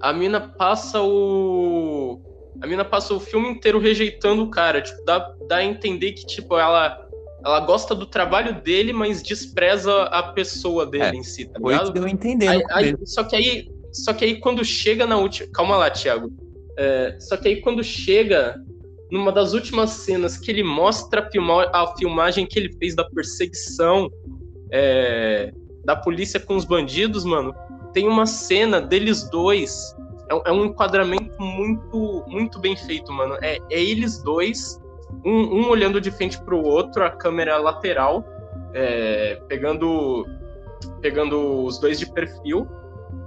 A mina passa o. A mina passa o filme inteiro rejeitando o cara. Tipo, dá, dá a entender que, tipo, ela. Ela gosta do trabalho dele, mas despreza a pessoa dele É, em si, tá ligado? deu a entender. Aí- no aí- só que aí, só que aí quando chega na última, calma lá, Thiago. É, só que aí quando chega numa das últimas cenas que ele mostra a, filma, a filmagem que ele fez da perseguição é, da polícia com os bandidos, mano, tem uma cena deles dois. É, é um enquadramento muito, muito bem feito, mano. É, é eles dois, um, um, olhando de frente pro outro, a câmera lateral, é, pegando, pegando os dois de perfil.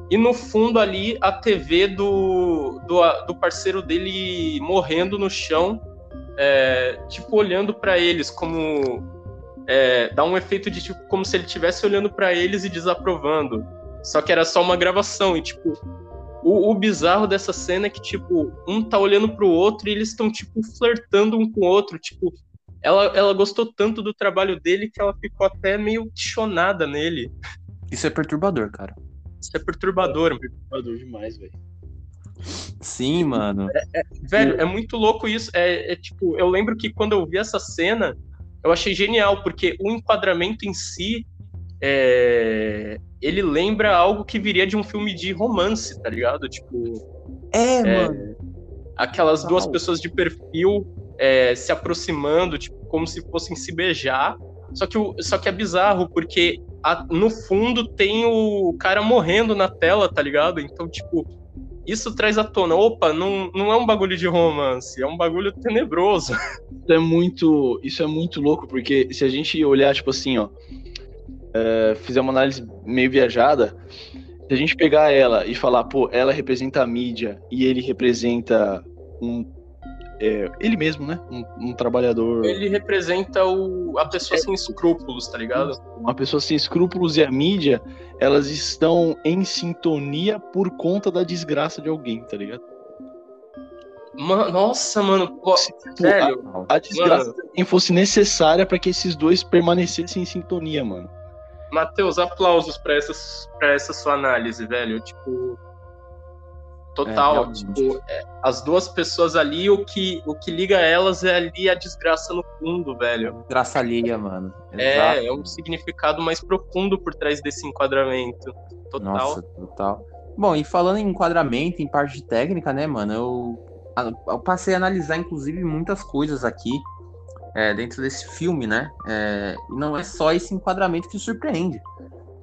E no fundo ali a TV do, do, do parceiro dele morrendo no chão, é, tipo olhando para eles como é, dá um efeito de tipo como se ele estivesse olhando para eles e desaprovando. Só que era só uma gravação e tipo o, o, bizarro dessa cena é que tipo um tá olhando pro outro e eles estão tipo flertando um com o outro, tipo ela, ela gostou tanto do trabalho dele que ela ficou até meio chonada nele. Isso é perturbador, cara. Isso é perturbador. É perturbador demais, velho. Sim, mano. É, é, velho, é muito louco isso. É, é, tipo, eu lembro que quando eu vi essa cena, eu achei genial, porque o enquadramento em si, é, ele lembra algo que viria de um filme de romance, tá ligado? Tipo. É, é mano. Aquelas duas pessoas de perfil é, se aproximando, tipo, como se fossem se beijar. Só que, o, só que é bizarro, porque a, no fundo tem o cara morrendo na tela, tá ligado? Então, tipo, isso traz à tona, opa, não, não é um bagulho de romance, é um bagulho tenebroso. Isso é muito, isso é muito louco, porque se a gente olhar, tipo assim, ó, é, fizer uma análise meio viajada, se a gente pegar ela e falar, pô, ela representa a mídia e ele representa um é, ele mesmo, né? Um, um, trabalhador. Ele representa o, a pessoa é, sem escrúpulos, tá ligado? Uma pessoa sem escrúpulos e a mídia, elas estão em sintonia por conta da desgraça de alguém, tá ligado? Man, nossa, mano, pô, velho. A, a desgraça mano. fosse necessária para que esses dois permanecessem em sintonia, mano. Matheus, aplausos para pra essa sua análise, velho. Tipo, Total. É, tipo, é, as duas pessoas ali, o que, o que liga elas é ali a desgraça no fundo, velho. Desgraça alheia, mano. É, é um significado mais profundo por trás desse enquadramento. Total. Nossa, total. Bom, e falando em enquadramento, em parte técnica, né, mano, eu, eu passei a analisar, inclusive, muitas coisas aqui é, dentro desse filme, né? É, e não é só esse enquadramento que surpreende.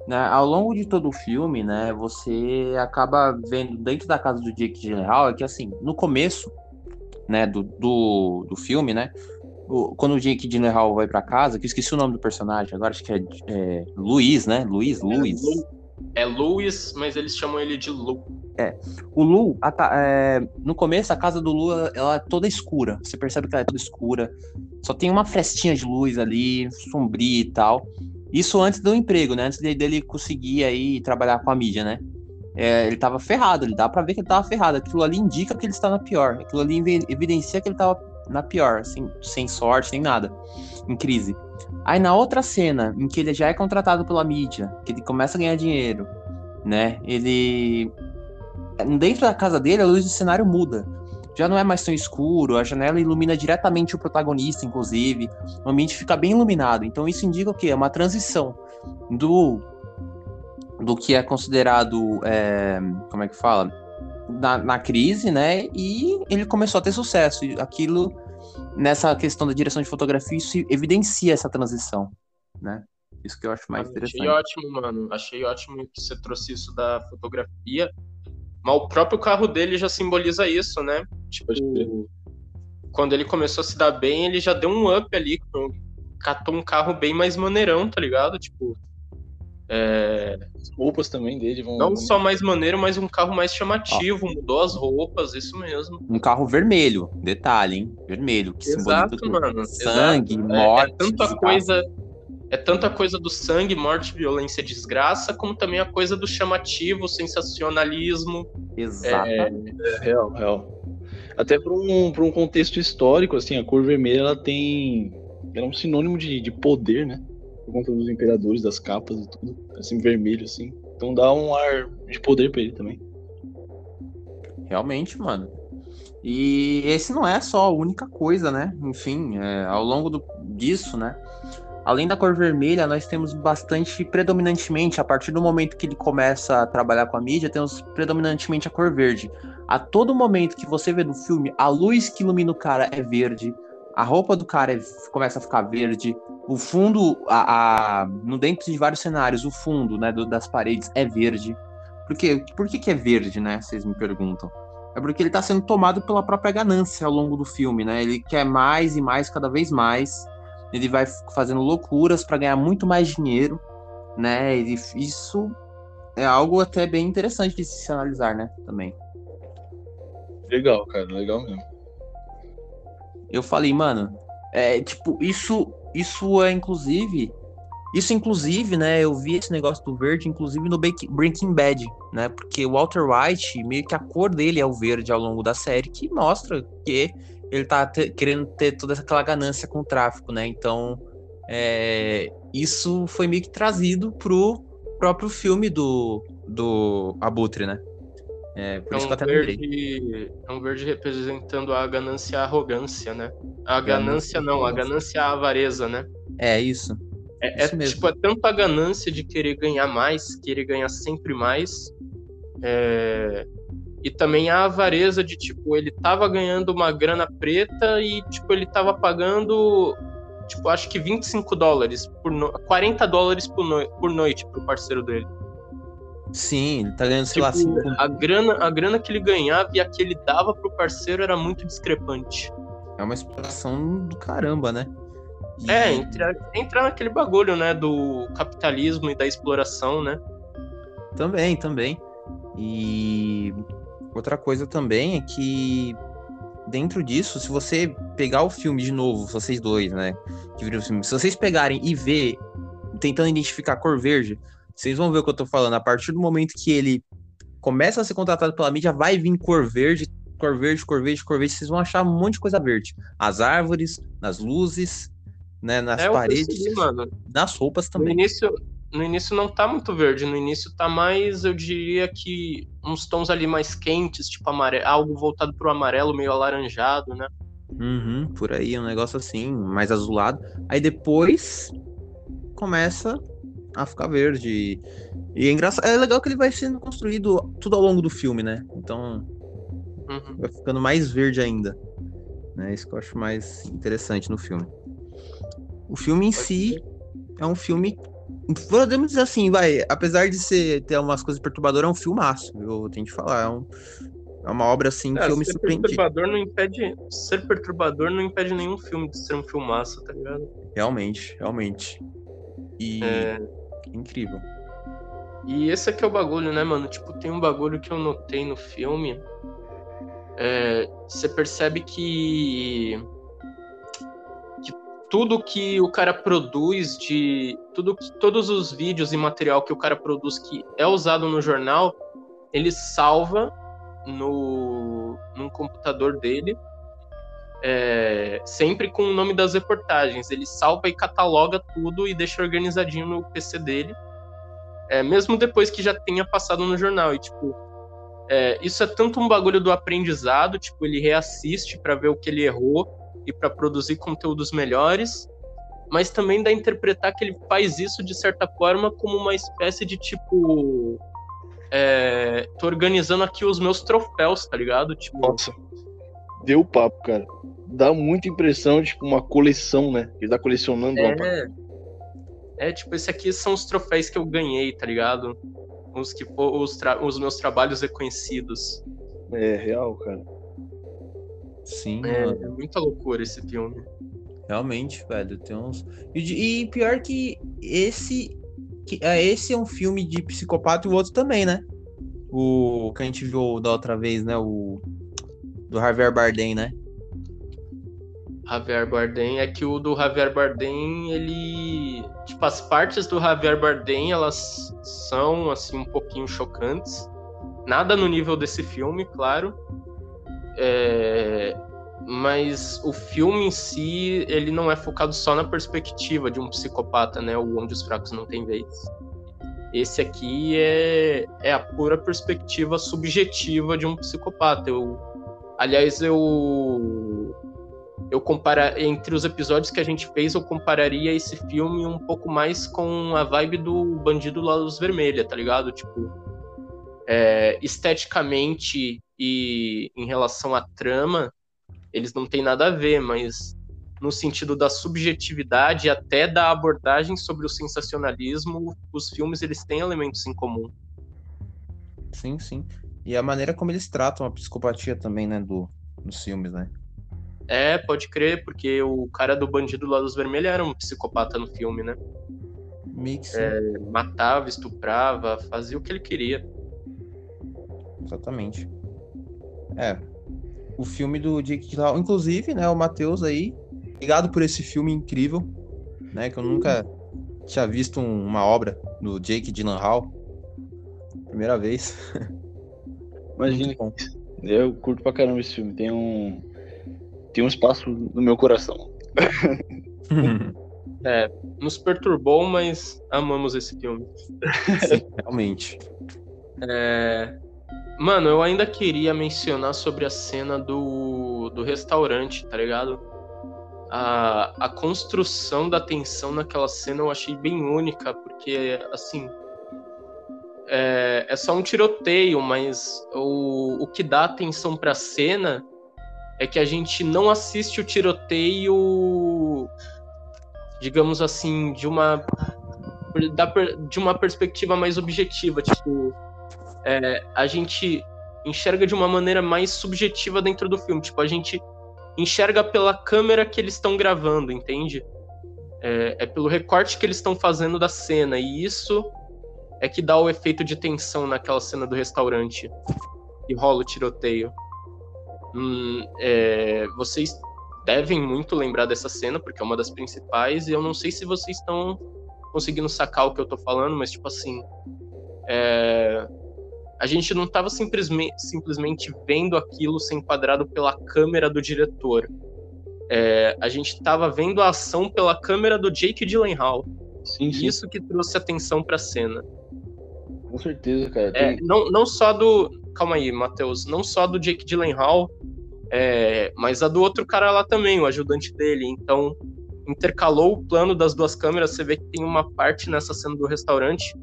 Né, ao longo de todo o filme, né, você acaba vendo dentro da casa do Jake Gyllenhaal é que assim, no começo, né, do, do, do filme, né, o, quando o Jake Gyllenhaal vai para casa, que eu esqueci o nome do personagem, agora acho que é, é Luiz, né, Luiz, Luiz. É, Luiz, mas eles chamam ele de Lu. É, o Lu, a, é, no começo a casa do Lu ela é toda escura, você percebe que ela é toda escura, só tem uma frestinha de luz ali, sombria e tal. Isso antes do emprego, né? Antes dele conseguir aí trabalhar com a mídia, né? É, ele tava ferrado, ele dá pra ver que ele tava ferrado. Aquilo ali indica que ele está na pior. Aquilo ali evidencia que ele tava na pior, assim, sem sorte, sem nada, em crise. Aí na outra cena, em que ele já é contratado pela mídia, que ele começa a ganhar dinheiro, né? Ele. Dentro da casa dele, a luz do cenário muda já não é mais tão escuro, a janela ilumina diretamente o protagonista, inclusive, o ambiente fica bem iluminado. Então isso indica o quê? É uma transição do do que é considerado, é, como é que fala, na, na, crise, né? E ele começou a ter sucesso. E aquilo, nessa questão da direção de fotografia, isso evidencia essa transição, né? Isso que eu acho mais interessante. Achei ótimo, mano. Achei ótimo que você trouxe isso da fotografia. Mas o próprio carro dele já simboliza isso, né? Tipo, quando ele começou a se dar bem, ele já deu um up ali, catou um carro bem mais maneirão, tá ligado? Tipo. É... As roupas também dele vão. Não só mais maneiro, mas um carro mais chamativo, ah. mudou as roupas, isso mesmo. Um carro vermelho, detalhe, hein? Vermelho, que Exato, simboliza mano. sangue, Exato. morte. É, é tanta coisa. É tanta coisa do sangue, morte, violência, desgraça, como também a coisa do chamativo, sensacionalismo. Exato. É, é real, real. Até para um, um contexto histórico, assim, a cor vermelha ela tem. Ela é um sinônimo de, de poder, né? Por conta dos imperadores, das capas e tudo. Assim, vermelho, assim. Então dá um ar de poder pra ele também. Realmente, mano. E esse não é só a única coisa, né? Enfim, é, ao longo do, disso, né? Além da cor vermelha, nós temos bastante, predominantemente, a partir do momento que ele começa a trabalhar com a mídia, temos predominantemente a cor verde. A todo momento que você vê no filme, a luz que ilumina o cara é verde, a roupa do cara é, começa a ficar verde, o fundo, a, a, no dentro de vários cenários, o fundo né, do, das paredes é verde. Por quê? Por que, que é verde, né? Vocês me perguntam. É porque ele está sendo tomado pela própria ganância ao longo do filme, né? Ele quer mais e mais, cada vez mais. Ele vai fazendo loucuras para ganhar muito mais dinheiro, né? E isso é algo até bem interessante de se analisar, né? Também. Legal, cara, legal mesmo. Eu falei, mano, é tipo, isso, isso é inclusive isso, inclusive, né, eu vi esse negócio do verde, inclusive no Breaking Bad, né, porque o Walter White, meio que a cor dele é o verde ao longo da série, que mostra que ele tá te querendo ter toda aquela ganância com o tráfico, né, então é, isso foi meio que trazido pro próprio filme do, do Abutre, né. É, por é isso um que eu até verde, É um verde representando a ganância e a arrogância, né? A ganância não, a ganância e a avareza, né? É isso. É, é tipo, é tanta ganância de querer ganhar mais, querer ganhar sempre mais. É... E também a avareza de, tipo, ele tava ganhando uma grana preta e, tipo, ele tava pagando, tipo, acho que 25 dólares por no... 40 dólares por, no... por noite pro parceiro dele. Sim, ele tá ganhando, sei tipo, lá, cinco... a grana, a grana que ele ganhava e a que ele dava pro parceiro era muito discrepante. É uma exploração do caramba, né? E... É, entra, entra naquele bagulho, né, do capitalismo e da exploração, né? Também, também. E outra coisa também é que dentro disso, se você pegar o filme de novo, vocês dois, né, que viram o filme, se vocês pegarem e ver, tentando identificar a cor verde, vocês vão ver o que eu tô falando. A partir do momento que ele começa a ser contratado pela mídia, vai vir cor verde, cor verde, cor verde, cor verde, vocês vão achar um monte de coisa verde. As árvores, nas luzes, né, nas é, paredes, nas roupas também. No início, no início não tá muito verde, no início tá mais, eu diria que uns tons ali mais quentes, tipo amarelo, algo voltado pro amarelo, meio alaranjado, né? Uhum, por aí, um negócio assim, mais azulado. Aí depois começa a ficar verde. E é engraçado, é legal que ele vai sendo construído tudo ao longo do filme, né? Então uhum. vai ficando mais verde ainda. Né? Isso que eu acho mais interessante no filme. O filme em si é um filme. Podemos dizer assim, vai. Apesar de ser, ter umas coisas perturbadoras, é um filmaço. Eu tenho que falar. É, um, é uma obra assim é, que eu me surpreendi. Perturbador não impede, ser perturbador não impede nenhum filme de ser um filmaço, tá ligado? Realmente, realmente. E. É... Incrível. E esse aqui é o bagulho, né, mano? Tipo, tem um bagulho que eu notei no filme. É, você percebe que tudo que o cara produz de tudo todos os vídeos e material que o cara produz que é usado no jornal ele salva no num computador dele é, sempre com o nome das reportagens ele salva e cataloga tudo e deixa organizadinho no PC dele é, mesmo depois que já tenha passado no jornal e tipo é, isso é tanto um bagulho do aprendizado tipo ele reassiste para ver o que ele errou e para produzir conteúdos melhores, mas também dá a interpretar que ele faz isso de certa forma como uma espécie de tipo. É, tô organizando aqui os meus troféus, tá ligado? Tipo... Nossa, deu papo, cara. Dá muita impressão de tipo, uma coleção, né? Ele tá colecionando é... uma é, tipo, esse aqui são os troféus que eu ganhei, tá ligado? Os, que, os, os meus trabalhos reconhecidos. É, real, cara. Sim. É, é muita loucura esse filme. Realmente, velho, tem uns. E, e pior que esse. Que, é, esse é um filme de psicopata e o outro também, né? O que a gente viu da outra vez, né? O. Do Javier Bardem, né? Javier Bardem é que o do Javier Bardem, ele. Tipo, as partes do Javier Bardem, elas são, assim, um pouquinho chocantes. Nada no nível desse filme, claro. É, mas o filme em si, ele não é focado só na perspectiva de um psicopata, né? O onde os fracos não têm vez. Esse aqui é, é a pura perspectiva subjetiva de um psicopata. Eu, aliás, eu eu compara entre os episódios que a gente fez, eu compararia esse filme um pouco mais com a vibe do Bandido La Luz Vermelha, tá ligado? Tipo, é, esteticamente e em relação à trama, eles não têm nada a ver, mas no sentido da subjetividade e até da abordagem sobre o sensacionalismo, os filmes eles têm elementos em comum. Sim, sim. E a maneira como eles tratam a psicopatia também, né, do, nos filmes, né? É, pode crer, porque o cara do Bandido lá dos Vermelhos era um psicopata no filme, né? Mix. É, matava, estuprava, fazia o que ele queria. Exatamente. É. O filme do Jake Gyllenhaal, inclusive, né, o Matheus aí, obrigado por esse filme incrível, né, que eu nunca tinha visto um, uma obra do Jake Gyllenhaal. Primeira vez. Imagina, eu curto pra caramba esse filme, tem um tem um espaço no meu coração. é, nos perturbou, mas amamos esse filme. Sim, realmente. É, Mano, eu ainda queria mencionar sobre a cena do, do restaurante, tá ligado? A, a construção da tensão naquela cena eu achei bem única, porque, assim, é, é só um tiroteio, mas o, o que dá atenção pra cena é que a gente não assiste o tiroteio, digamos assim, de uma, de uma perspectiva mais objetiva, tipo é, a gente enxerga de uma maneira mais subjetiva dentro do filme. Tipo, a gente enxerga pela câmera que eles estão gravando, entende? É, é, pelo recorte que eles estão fazendo da cena. E isso é que dá o efeito de tensão naquela cena do restaurante. E rola o tiroteio. Hum, é, vocês devem muito lembrar dessa cena, porque é uma das principais. E eu não sei se vocês estão conseguindo sacar o que eu tô falando, mas, tipo assim. É, a gente não estava simplesmente, simplesmente vendo aquilo ser enquadrado pela câmera do diretor. É, a gente estava vendo a ação pela câmera do Jake Gyllenhaal. Sim, sim. Isso que trouxe atenção para a cena. Com certeza, cara. É, Tem... não, não só do. Calma aí, Matheus. Não só do Jake Gyllenhaal, é, mas a do outro cara lá também, o ajudante dele. Então, intercalou o plano das duas câmeras. Você vê que tem uma parte nessa cena do restaurante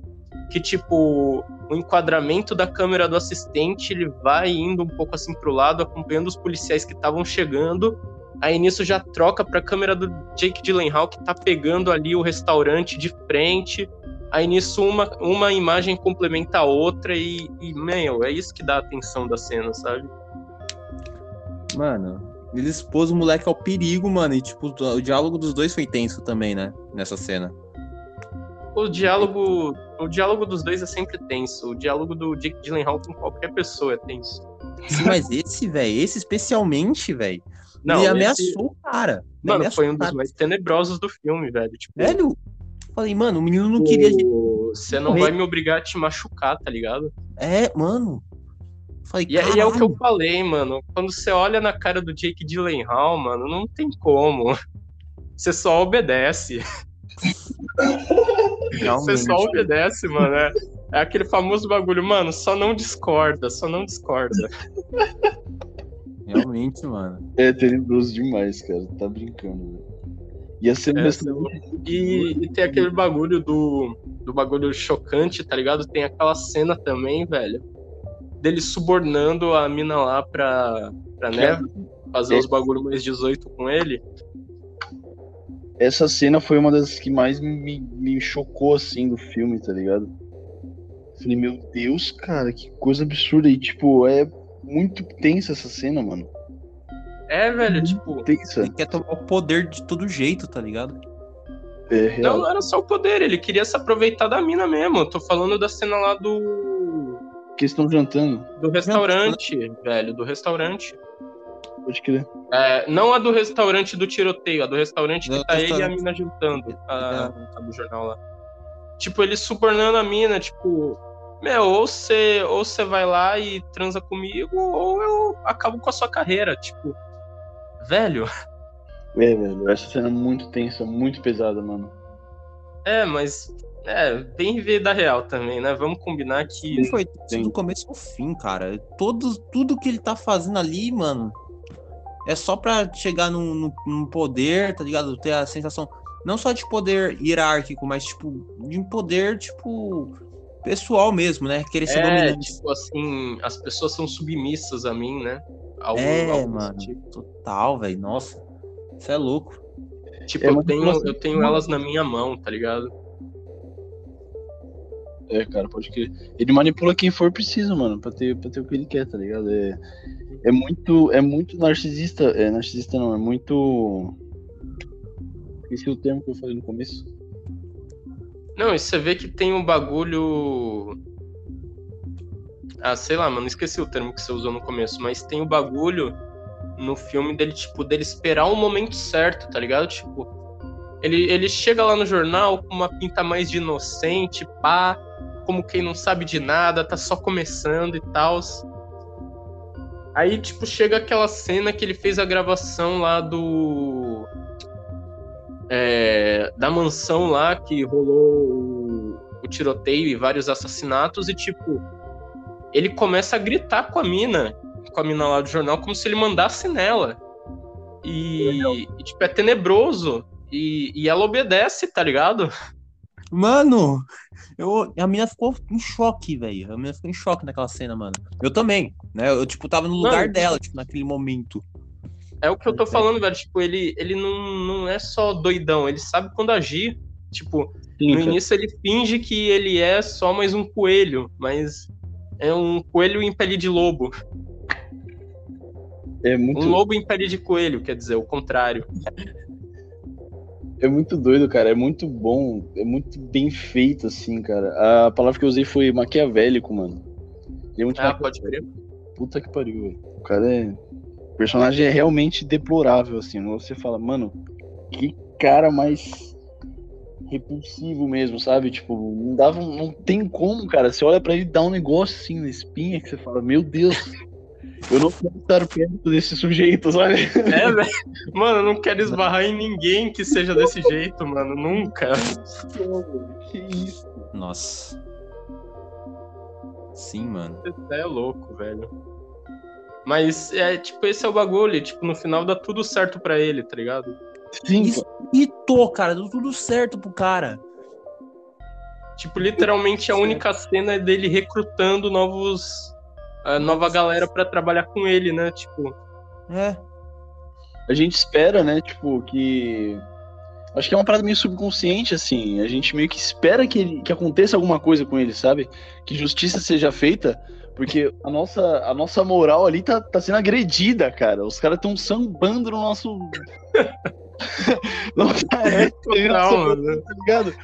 que, tipo, o enquadramento da câmera do assistente, ele vai indo um pouco assim pro lado, acompanhando os policiais que estavam chegando. Aí nisso já troca pra câmera do Jake Gyllenhaal, que tá pegando ali o restaurante de frente. Aí nisso uma, uma imagem complementa a outra e, e, meu, é isso que dá a atenção da cena, sabe? Mano, ele expôs o moleque ao perigo, mano. E, tipo, o diálogo dos dois foi tenso também, né? Nessa cena o diálogo, o diálogo dos dois é sempre tenso. O diálogo do Jake Gyllenhaal com qualquer pessoa é tenso. Sim, mas esse, velho, esse especialmente, velho. Ele esse... ameaçou o cara. Mano, ameaçou foi um dos mais tenebrosos do filme, velho. Tipo, velho, falei, mano, o menino não queria. Você não vai me obrigar a te machucar, tá ligado? É, mano. Falei, e, e é o que eu falei, mano. Quando você olha na cara do Jake Gyllenhaal, mano, não tem como. Você só obedece. Você só obedece, mano. É, é aquele famoso bagulho, mano, só não discorda, só não discorda. Realmente, mano. É tenebroso demais, cara. Tá brincando, velho. Ia ser é, e, e, tem aquele bagulho do, do bagulho chocante, tá ligado? Tem aquela cena também, velho, dele subornando a mina lá pra, pra né, fazer os bagulhos mais 18 com ele essa cena foi uma das que mais me, me chocou, assim, do filme, tá ligado? Falei, meu Deus, cara, que coisa absurda. E, tipo, é muito tensa essa cena, mano. É, velho, tipo. Tensa. Ele quer tomar o poder de todo jeito, tá ligado? É, real. Não, não era só o poder, ele queria se aproveitar da mina mesmo. Eu tô falando da cena lá do. Que estão jantando. Do restaurante, velho, do restaurante. Pode crer. É, não a do restaurante do tiroteio, a do restaurante que do tá restaurante. ele e a mina juntando. A, a, do jornal lá. Tipo, ele subornando a mina, tipo, meu, ou você ou você vai lá e transa comigo, ou eu acabo com a sua carreira. Tipo, velho. É, velho, essa cena é muito tensa, muito pesada, mano. É, mas. É, bem vida real também, né? Vamos combinar que. Foi do começo ao fim, cara. Todo, tudo que ele tá fazendo ali, mano, é só pra chegar num, num, poder, tá ligado? Ter a sensação, não só de poder hierárquico, mas, tipo, de um poder, tipo, pessoal mesmo, né? Querer ser É, dominante. tipo assim, as pessoas são submissas a mim, né? Algo- É, algo mano. tipo. Total, velho. Nossa. Isso é louco. Tipo, É eu tenho, eu tenho elas na minha mão, tá ligado? É, cara, pode que Ele manipula quem for preciso, mano, pra ter, pra ter o que ele quer, tá ligado? É, é muito. É muito narcisista. É narcisista não, é muito. Esqueci o termo que eu falei no começo. Não, e você vê que tem um bagulho. Ah, sei lá, mano, esqueci o termo que você usou no começo, mas tem o bagulho no filme dele, tipo, dele esperar o momento certo, tá ligado? Tipo, ele, ele chega lá no jornal com uma pinta mais de inocente, pá, como quem não sabe de nada, tá só começando e tal. Aí, tipo, chega aquela cena que ele fez a gravação lá do. é, da mansão lá que rolou o, o tiroteio e vários assassinatos, e, tipo, ele começa a gritar com a mina, com a mina lá do jornal, como se ele mandasse nela. E, e, tipo, é tenebroso. E, e ela obedece, tá ligado? Mano, eu, a mina ficou em choque, velho. A mina ficou em choque naquela cena, mano. Eu também, né? Eu, tipo, tava no lugar Mano. dela, tipo, naquele momento. É o que eu tô falando, velho. Tipo, ele, ele não, não é só doidão, ele sabe quando agir. Tipo, Sim, no início ele finge que ele é só mais um coelho, mas é um coelho em pele de lobo. É muito, Um lobo em pele de coelho, quer dizer, o contrário. é muito doido, cara. É muito bom. É muito bem feito, assim, cara. A palavra que eu usei foi maquiavélico, mano. É Ah, pode crer. Puta que pariu, velho. O cara é. O personagem é realmente deplorável, assim. Você fala, mano, que cara mais repulsivo mesmo, sabe? Tipo, não dava. Não tem como, cara. Você olha pra ele e dá um negócio assim na espinha que você fala, meu Deus. Eu não quero estar perto desse sujeito, sabe? É, velho. Mano, eu não quero esbarrar em ninguém que seja desse jeito, mano. Nunca. Que isso? Nossa. Sim, mano. Você é louco, velho. Mas é tipo, esse é o bagulho. Tipo, no final dá tudo certo pra ele, tá ligado? Sim, Isso irritou, cara. Deu tudo certo pro cara. Tipo, literalmente a única cena é dele recrutando novos. a nova galera pra trabalhar com ele, né? Tipo, É. a gente espera, né, tipo, que. Acho que é uma parada meio subconsciente, assim. A gente meio que espera que, ele- que aconteça alguma coisa com ele, sabe? Que justiça seja feita, porque a nossa, a nossa moral ali tá, tá sendo agredida, cara. Os caras estão sambando no nosso. nossa ética, total, nossa- mano. tá ligado?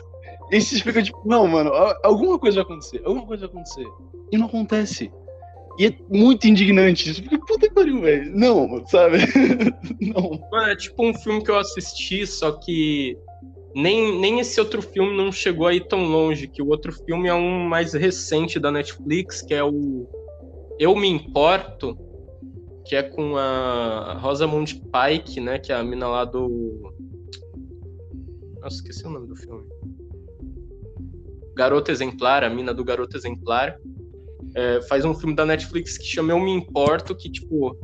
E você fica tipo, não, mano, alguma coisa vai acontecer, alguma coisa vai acontecer. E não acontece. E é muito indignante isso. Porque, puta que pariu, velho. Não, sabe? não. Mano, é tipo um filme que eu assisti, só que nem, nem esse outro filme não chegou aí tão longe, que o outro filme é um mais recente da Netflix, que é o Eu Me Importo, que é com a Rosamund Pike, né, que é a mina lá do... Nossa, esqueci o nome do filme. Garota Exemplar, a mina do Garota Exemplar. É, faz um filme da Netflix que chama Eu Me Importo, que, tipo,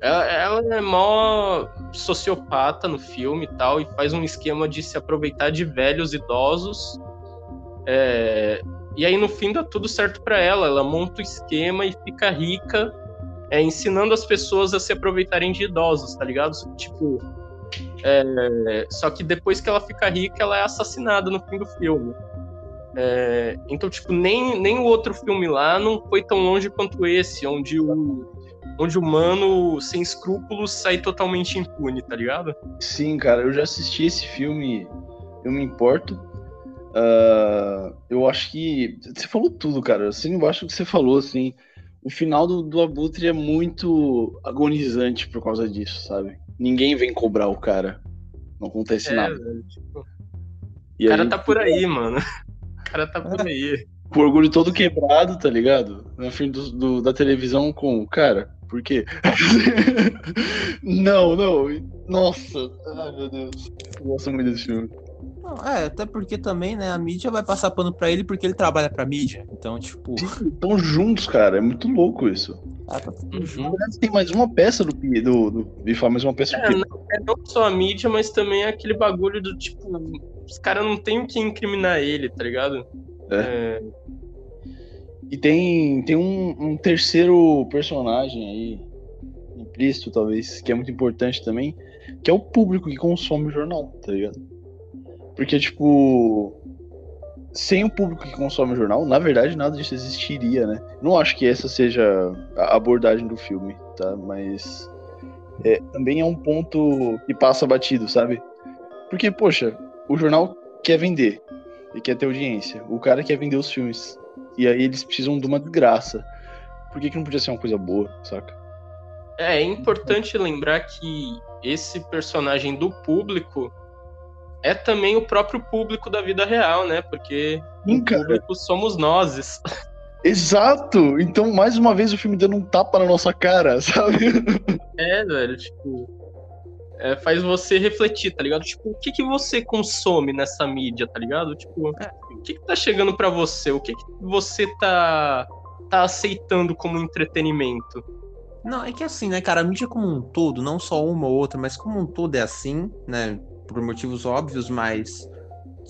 ela, ela é mó sociopata no filme e tal, e faz um esquema de se aproveitar de velhos idosos. É, e aí no fim dá tudo certo pra ela. Ela monta o esquema e fica rica, é, ensinando as pessoas a se aproveitarem de idosos, tá ligado? Tipo. é, só que depois que ela fica rica, ela é assassinada no fim do filme. É, então, tipo, nem, nem o outro filme lá não foi tão longe quanto esse, onde o, onde o mano sem escrúpulos sai totalmente impune, tá ligado? Sim, cara, eu já assisti esse filme, eu me importo. Ah, eu acho que. Você falou tudo, cara. Assim, acho que você falou, assim. O final do, do Abutre é muito agonizante por causa disso, sabe? Ninguém vem cobrar o cara. Não acontece É, nada. velho, tipo, o cara tá por aí, mano. O cara tá por aí. com o orgulho todo quebrado, tá ligado? Na frente do, do- da televisão com. Cara, por quê? não, não. Nossa. Ai, meu Deus. Eu gosto muito desse filme. Não, é, até porque também, né, a mídia vai passar pano pra ele porque ele trabalha pra mídia. Então, tipo, Estão juntos, cara. É muito louco isso. ah, tá tudo Uhum. junto. Tem mais uma peça do Pi, do, do Bifa, mais uma peça do É, Pi. não, é não só a mídia, mas também é aquele bagulho do tipo, os caras não tem o que incriminar ele, tá ligado? É. E tem, tem um, um terceiro personagem aí, implícito talvez, que é muito importante também, que é o público que consome o jornal, tá ligado? Porque, tipo, sem o público que consome o jornal, na verdade, nada disso existiria, né? Não acho que essa seja a abordagem do filme, tá? Mas é, também é um ponto que passa batido, sabe? Porque, poxa, o jornal quer vender e quer ter audiência. O cara quer vender os filmes. E aí eles precisam de uma graça. Por que, que não podia ser uma coisa boa, saca? É, é importante lembrar que esse personagem do público é também o próprio público da vida real, né? Porque Sim, o público somos nós. Exato! Então, mais uma vez, o filme dando um tapa na nossa cara, sabe? É, velho, tipo. é, faz você refletir, tá ligado? Tipo, o que, que você consome nessa mídia, tá ligado? Tipo, o que, que tá chegando pra você? O que, que você tá, tá aceitando como entretenimento? Não, é que assim, né, cara, a mídia como um todo, não só uma ou outra, mas como um todo é assim, né, por motivos óbvios, mas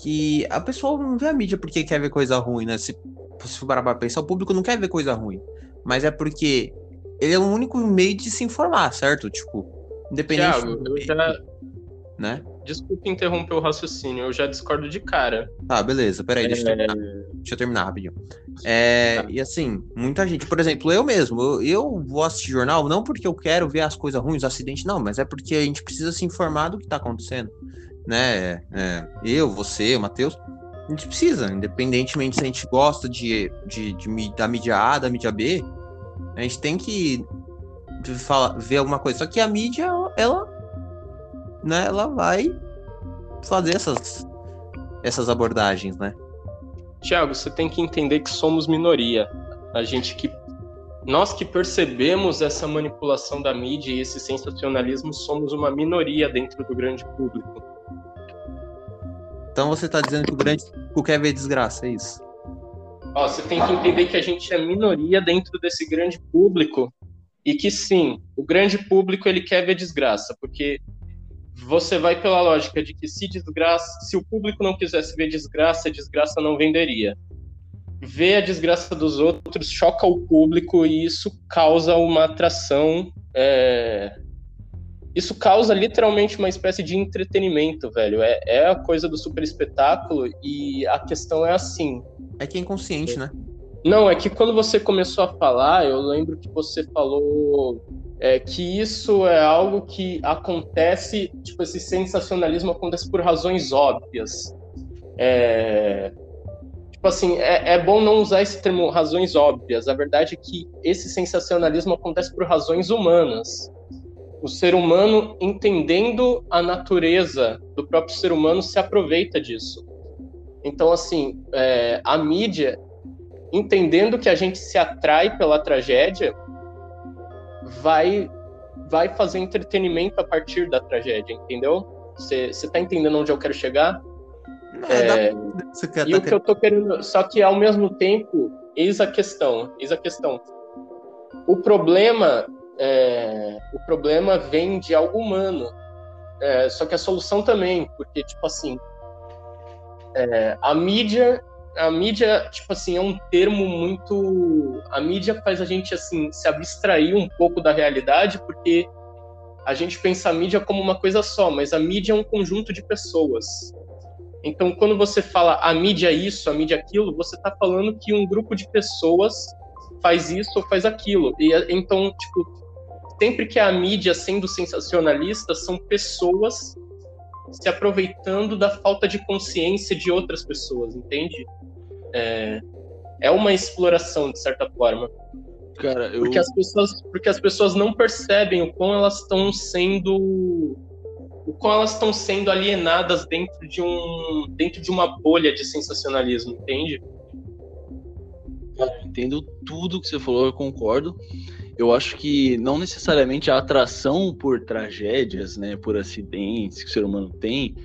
que a pessoa não vê a mídia porque quer ver coisa ruim, né? Se, se parar pra pensar, o público não quer ver coisa ruim, mas é porque ele é o único meio de se informar, certo? Tipo, independente Thiago, do eu já. né? Desculpa interromper o raciocínio, eu já discordo de cara. Tá, beleza, peraí, deixa eu terminar. Deixa eu terminar rapidinho. É, Tá. E assim, muita gente, por exemplo, eu mesmo, eu, eu vou assistir jornal não porque eu quero ver as coisas ruins, os acidentes, não, mas é porque a gente precisa se informar do que tá acontecendo, né? É, eu, você, o Matheus, a gente precisa, independentemente se a gente gosta de, de, de da mídia A, da mídia B, a gente tem que falar, ver alguma coisa. Só que a mídia, ela, né, ela vai fazer essas, essas abordagens, né? Tiago, você tem que entender que somos minoria. A gente que. Nós que percebemos essa manipulação da mídia e esse sensacionalismo somos uma minoria dentro do grande público. Então você tá dizendo que o grande público quer ver desgraça, é isso? Ó, você tem que entender que a gente é minoria dentro desse grande público e que sim, o grande público ele quer ver desgraça, porque você vai pela lógica de que se desgraça, se o público não quisesse ver desgraça, a desgraça não venderia. Ver a desgraça dos outros choca o público e isso causa uma atração. é, Isso causa literalmente uma espécie de entretenimento, velho. É, é a coisa do super espetáculo e a questão é assim: É que é inconsciente, né? não, é que quando você começou a falar, eu lembro que você falou é, que isso é algo que acontece, tipo, esse sensacionalismo acontece por razões óbvias. É, tipo assim, é, é bom não usar esse termo razões óbvias. A verdade é que esse sensacionalismo acontece por razões humanas. O ser humano, entendendo a natureza do próprio ser humano, se aproveita disso. Então, assim, é, a mídia entendendo que a gente se atrai pela tragédia, vai vai fazer entretenimento a partir da tragédia, entendeu? Você tá entendendo onde eu quero chegar? Não, É, quer, e tá o que eu tô querendo, só que ao mesmo tempo, eis a questão, eis a questão. O problema, é, o problema vem de algo humano. É, só que a solução também, porque tipo assim, é, a mídia, a mídia, tipo assim, é um termo muito, a mídia faz a gente assim se abstrair um pouco da realidade, porque a gente pensa a mídia como uma coisa só, mas a mídia é um conjunto de pessoas. Então, quando você fala a mídia isso, a mídia aquilo, você está falando que um grupo de pessoas faz isso ou faz aquilo. E então, tipo, sempre que a mídia sendo sensacionalista, são pessoas se aproveitando da falta de consciência de outras pessoas, entende? É, é uma exploração, de certa forma. Cara, eu. Porque as pessoas, porque as pessoas não percebem o quão elas estão sendo o quão elas estão sendo alienadas dentro de um dentro de uma bolha de sensacionalismo, entende? Cara, entendo tudo que você falou, eu concordo. Eu acho que não necessariamente a atração por tragédias, né, por acidentes que o ser humano tem,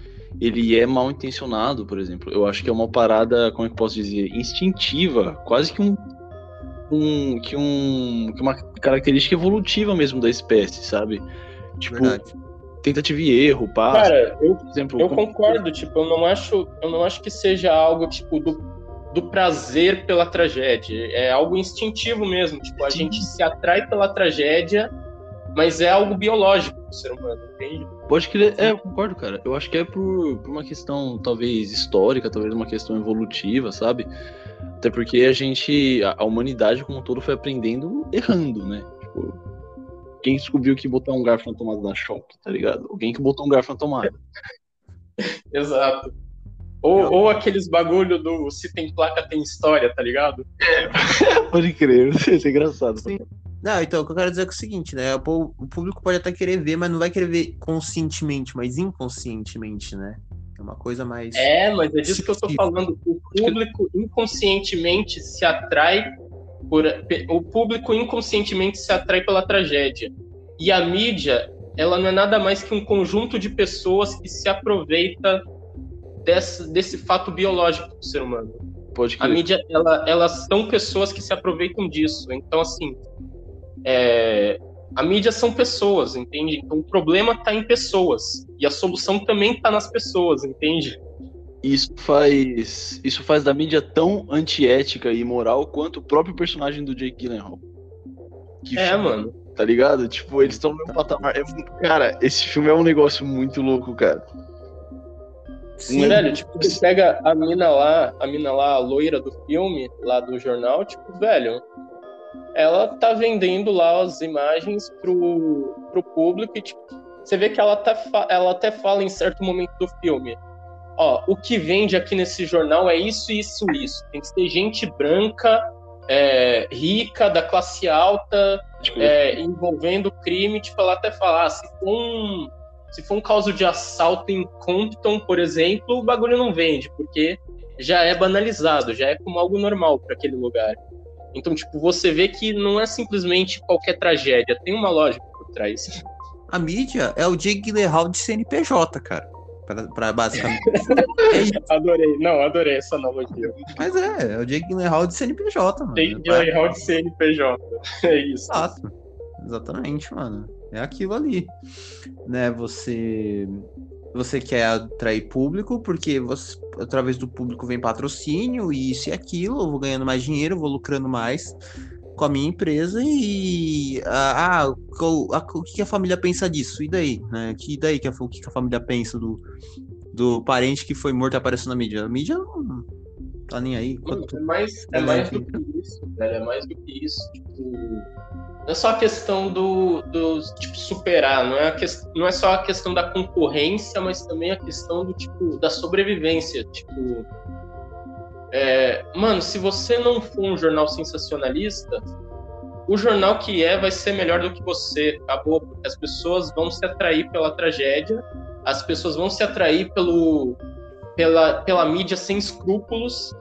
ele é mal intencionado, por exemplo. Eu acho que é uma parada, como é que eu posso dizer, instintiva, quase que um, um que um que uma característica evolutiva mesmo da espécie, sabe? Tipo, Verdade. tentativa e erro, passa. Cara, eu, por exemplo, eu como- concordo, tipo, eu não acho eu não acho que seja algo tipo do do prazer pela tragédia. É algo instintivo mesmo. Tipo, a gente se atrai pela tragédia, mas é algo biológico do ser humano, entende? Pode crer, é, eu concordo, cara. Eu acho que é por, por uma questão, talvez, histórica, talvez uma questão evolutiva, sabe? Até porque a gente, a, a humanidade como um todo foi aprendendo errando, né? Tipo, quem descobriu que botar um garfo na tomada da choque, tá ligado? Alguém que botou um garfo na tomada. Exato. Ou, ou aqueles bagulho do se tem placa, tem história, tá ligado? Pode crer, isso é engraçado. Sim. Não, então o que eu quero dizer é, é o seguinte, né? O, o público pode até querer ver, mas não vai querer ver conscientemente, mas inconscientemente, né? É uma coisa mais. É, mas é disso que eu tô falando. O público inconscientemente se atrai por. O público inconscientemente se atrai pela tragédia. E a mídia, ela não é nada mais que um conjunto de pessoas que se aproveita desse, desse fato biológico do ser humano. Pode a mídia, ela, elas são pessoas que se aproveitam disso. Então, assim, é, a mídia são pessoas, entende? Então, o problema está em pessoas e a solução também está nas pessoas, entende? Isso faz, isso faz da mídia tão antiética e imoral quanto o próprio personagem do Jake Gyllenhaal. Que é, filme, mano. Tá ligado? Tipo, eles estão no mesmo patamar. É, cara, esse filme é um negócio muito louco, cara. Sim. Velho, tipo, você pega a mina lá, a mina lá, a loira do filme, lá do jornal, tipo, velho, ela tá vendendo lá as imagens pro, pro público e, tipo, você vê que ela, tá, ela até fala em certo momento do filme. Ó, o que vende aqui nesse jornal é isso, isso, isso. Tem que ser gente branca, é, rica, da classe alta, é, envolvendo crime. Tipo, ela até fala, ah, se for um se for um caso de assalto em Compton, por exemplo, o bagulho não vende, porque já é banalizado, já é como algo normal para aquele lugar. Então, tipo, você vê que não é simplesmente qualquer tragédia, tem uma lógica por trás. A mídia é o Jake Gyllenhaal de CNPJ, cara. Pra, pra basicamente. é adorei, não, adorei essa analogia. Mas é, é o Jake Gyllenhaal de CNPJ, mano. Jake Gyllenhaal de CNPJ, é isso. Exato. Exatamente, mano. É aquilo ali. Né? Você você quer atrair público, porque você, através do público vem patrocínio, e isso e aquilo, eu vou ganhando mais dinheiro, vou lucrando mais com a minha empresa e ah, o, a, o que a família pensa disso? E daí? Né? Que daí que a, o que a família pensa do, do parente que foi morto apareceu na mídia? A mídia não tá nem aí. Quanto... É mais, é mais do que isso, velho. É mais do que isso. Tipo, não é só a questão do, do tipo, superar, não é, que, não é só a questão da concorrência, mas também a questão do tipo da sobrevivência. Tipo, é, mano, se você não for um jornal sensacionalista, o jornal que é vai ser melhor do que você, acabou, porque as pessoas vão se atrair pela tragédia, as pessoas vão se atrair pelo, pela, pela mídia sem escrúpulos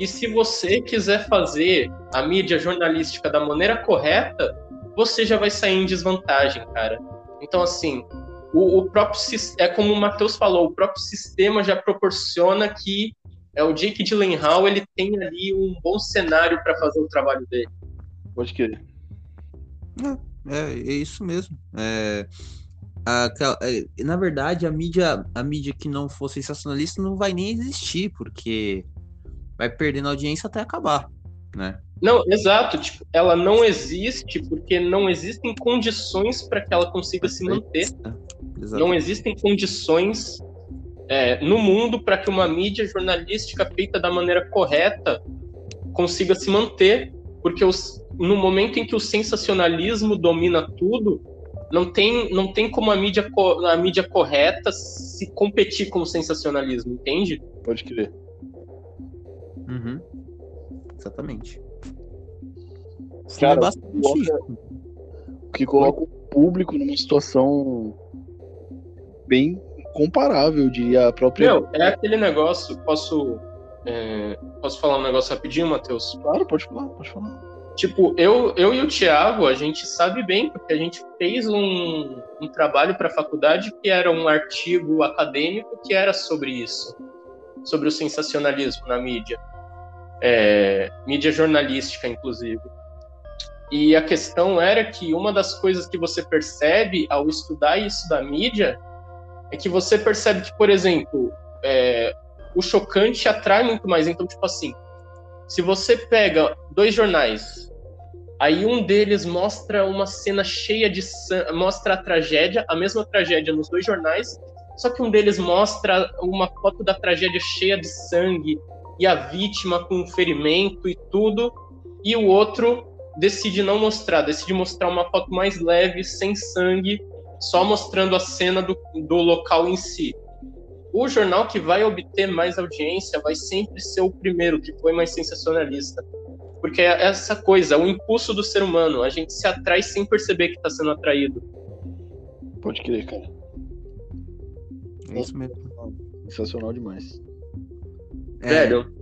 e se você quiser fazer a mídia jornalística da maneira correta, você já vai sair em desvantagem, cara. Então, assim, o, o próprio é como o Matheus falou, o próprio sistema já proporciona que é o Jake Gyllenhaal ele tem ali um bom cenário para fazer o trabalho dele. Pode querer. É, é, é isso mesmo. É, a, a, na verdade, a mídia, a mídia que não for sensacionalista não vai nem existir, porque vai perdendo audiência até acabar, né? Não, exato. Tipo, ela não existe porque não existem condições para que ela consiga se manter. É, não existem condições é, no mundo para que uma mídia jornalística feita da maneira correta consiga se manter, porque os, no momento em que o sensacionalismo domina tudo, não tem, não tem como a mídia, a mídia correta se competir com o sensacionalismo, entende? Pode crer. Uhum. Exatamente. Cara, é bastante coloca, que coloca o público numa situação bem comparável, eu diria, a própria. Meu, é aquele negócio, posso. É, posso falar um negócio rapidinho, Matheus? Claro, pode falar, pode falar. Tipo, eu, eu e o Thiago, a gente sabe bem, porque a gente fez um, um trabalho para a faculdade que era um artigo acadêmico que era sobre isso, sobre o sensacionalismo na mídia é, mídia jornalística, inclusive. E a questão era que uma das coisas que você percebe ao estudar isso da mídia é que você percebe que, por exemplo, é, o chocante atrai muito mais. Então, tipo assim, Se você pega dois jornais, aí um deles mostra uma cena cheia de sangue, mostra a tragédia, a mesma tragédia nos dois jornais, só que um deles mostra uma foto da tragédia cheia de sangue e a vítima com ferimento e tudo, e o outro decide não mostrar, decide mostrar uma foto mais leve, sem sangue, só mostrando a cena do, do local em si. O jornal que vai obter mais audiência vai sempre ser o primeiro, que foi mais sensacionalista. Porque é essa coisa, o impulso do ser humano, a gente se atrai sem perceber que está sendo atraído. Pode crer, cara. É isso mesmo. Sensacional demais. É, Velho,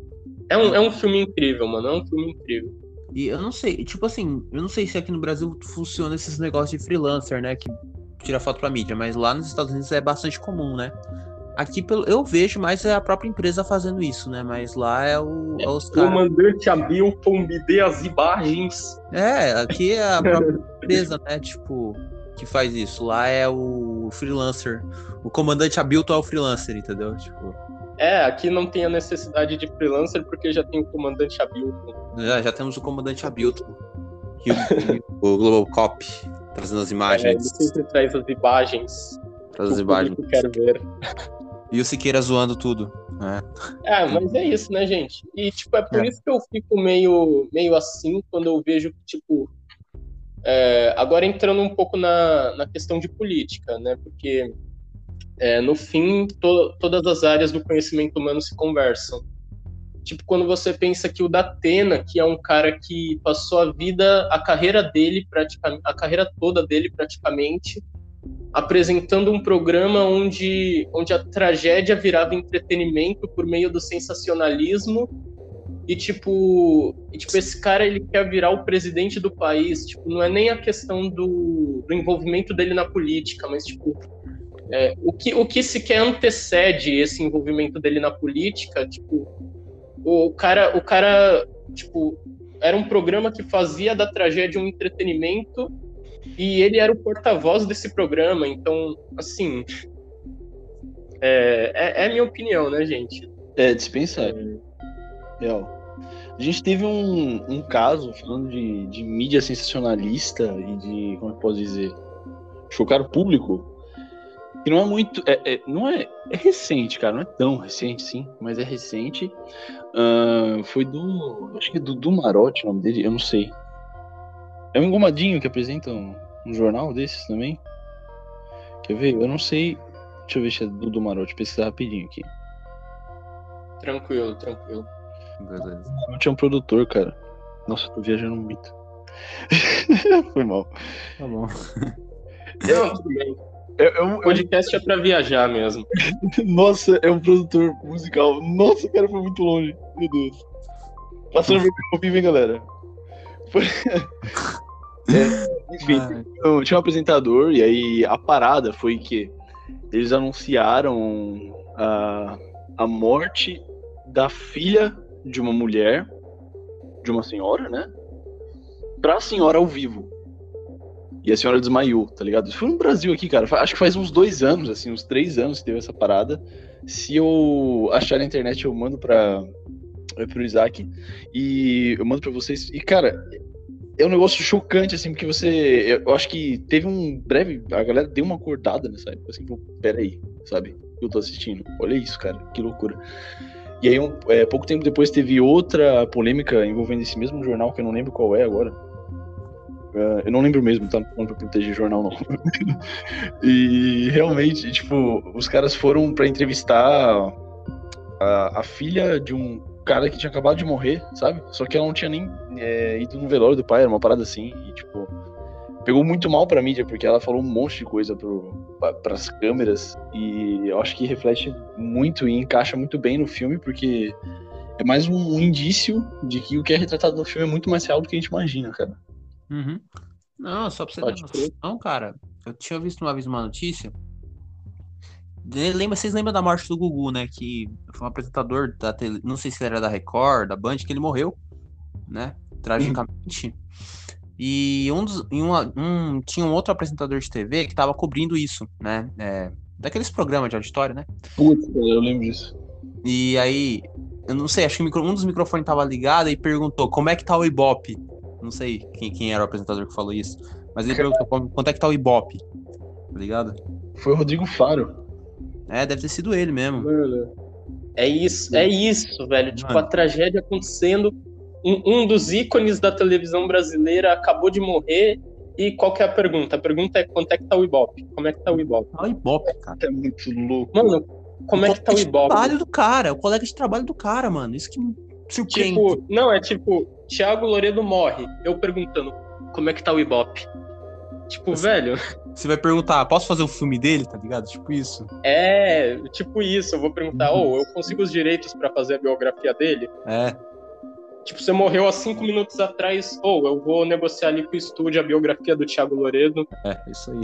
é um, é um filme incrível, mano. É um filme incrível. E eu não sei, tipo assim, eu não sei se aqui no Brasil funciona esses negócios de freelancer, né? Que tira foto pra mídia, mas lá nos Estados Unidos é bastante comum, né? Aqui pelo, eu vejo mais é a própria empresa fazendo isso, né? Mas lá é, o, é os caras. Comandante Hamilton, me dê as imagens. É, aqui é a própria empresa, né? Tipo, que faz isso. Lá é o freelancer. O comandante Hamilton é o freelancer, entendeu? Tipo, É, aqui não tem a necessidade de freelancer porque já tem o comandante Hamilton. já, já temos o comandante Hamilton. E o, o Global Cop trazendo as É, ele imagens. sempre traz as imagens. traz as que imagens. público quer ver. E o Siqueira zoando tudo. né? É, mas é isso, né, gente? E, tipo, é por É. isso que eu fico meio, meio assim quando eu vejo que, tipo. é, agora entrando um pouco na, na questão de política, né? Porque, é, no fim, to- todas as áreas do conhecimento humano se conversam. Tipo, quando você pensa que o Datena, que é um cara que passou a vida, a carreira dele, praticamente, a carreira toda dele praticamente, apresentando um programa onde, onde a tragédia virava entretenimento por meio do sensacionalismo e tipo, e, tipo esse cara ele quer virar o presidente do país tipo não é nem a questão do, do envolvimento dele na política mas tipo é, o que o que se quer antecede esse envolvimento dele na política tipo o cara o cara tipo era um programa que fazia da tragédia um entretenimento e ele era o porta-voz desse programa, então, assim. É, é, é minha opinião, né, gente? É, dispensar. Real. A gente teve um, um caso, falando de, de mídia sensacionalista e de, como eu posso dizer, chocar o público, que não é muito. É, é- não é, é recente, cara, não é tão recente, sim, mas é recente. Ahn, foi do. Acho que é do, do Marote o nome dele, eu não sei. É um engomadinho que apresenta um, um jornal desses também. Quer ver? Eu não sei. Deixa eu ver se é do, do Marote, pesquisar rapidinho aqui. Tranquilo, tranquilo. Beleza. Não tinha um produtor, cara. Nossa, eu tô viajando muito. Foi mal. Tá bom. Não, um- O podcast é pra viajar mesmo. Nossa, é um produtor musical. Nossa, o cara foi muito longe. Meu Deus. Passando ao vivo, hein, galera? Foi- É, enfim, Ah, então, tinha um apresentador e aí a parada foi que eles anunciaram a, a morte da filha de uma mulher, de uma senhora, né? Pra senhora ao vivo. E a senhora desmaiou, tá ligado? Isso foi no Brasil aqui, cara. Acho que faz uns dois anos, assim, uns três anos que teve essa parada. Se eu achar na internet, eu mando pra, pro Isaac. E eu mando pra vocês. E, cara, é um negócio chocante, assim, porque você. Eu acho que teve um breve. A galera deu uma cortada nessa época, assim, peraí, sabe? Eu tô assistindo. Olha isso, cara, que loucura. E aí, um, é, pouco tempo depois, teve outra polêmica envolvendo esse mesmo jornal, que eu não lembro qual é agora. É, eu não lembro mesmo, tá? Não pra proteger jornal, não. e realmente, tipo, os caras foram pra entrevistar a, a filha de um cara que tinha acabado de morrer, sabe? Só que ela não tinha nem é, ido no velório do pai, era uma parada assim, e tipo, pegou muito mal pra mídia, porque ela falou um monte de coisa pro, pra, pras câmeras, e eu acho que reflete muito e encaixa muito bem no filme, porque é mais um indício de que o que é retratado no filme é muito mais real do que a gente imagina, cara. Uhum. Não, só pra você Pode ter crer. noção, cara. Eu tinha visto uma vez uma notícia. Lembra, vocês lembram da morte do Gugu, né? Que foi um apresentador da tele... não sei se ele era da Record, da Band, que ele morreu, né? Tragicamente. E um dos. uma- um, tinha um outro apresentador de TV que tava cobrindo isso, né? É, daqueles programas de auditório, né? Putz, eu lembro disso. E aí, Eu não sei, acho que um dos microfones tava ligado e perguntou como é que tá o Ibope. Não sei quem, quem era o apresentador que falou isso. Mas ele perguntou quanto é que tá o Ibope. Tá ligado? Foi o Rodrigo Faro. É, deve ter sido ele mesmo. É isso, é isso, velho. Tipo, Mano. a tragédia acontecendo. Um, um dos ícones da televisão brasileira acabou de morrer. E qual que é a pergunta? A pergunta é quanto é que tá o Ibope? Como é que tá o Ibope? Tá o Ibope, cara. É muito louco. Mano, como é que tá o colega de Ibope? trabalho do cara, o colega de trabalho do cara, mano. Isso que me surpreende. Tipo, não, é tipo, Thiago Loredo morre. Eu perguntando, como é que tá o Ibope? Tipo, velho, Você vai perguntar, posso fazer um filme dele, tá ligado? Tipo isso. é tipo isso. Eu vou perguntar, oh, eu consigo os direitos pra fazer a biografia dele? É. Tipo, você morreu há cinco minutos atrás, ou eu vou negociar ali com o estúdio a biografia do Thiago Loredo. É, isso aí.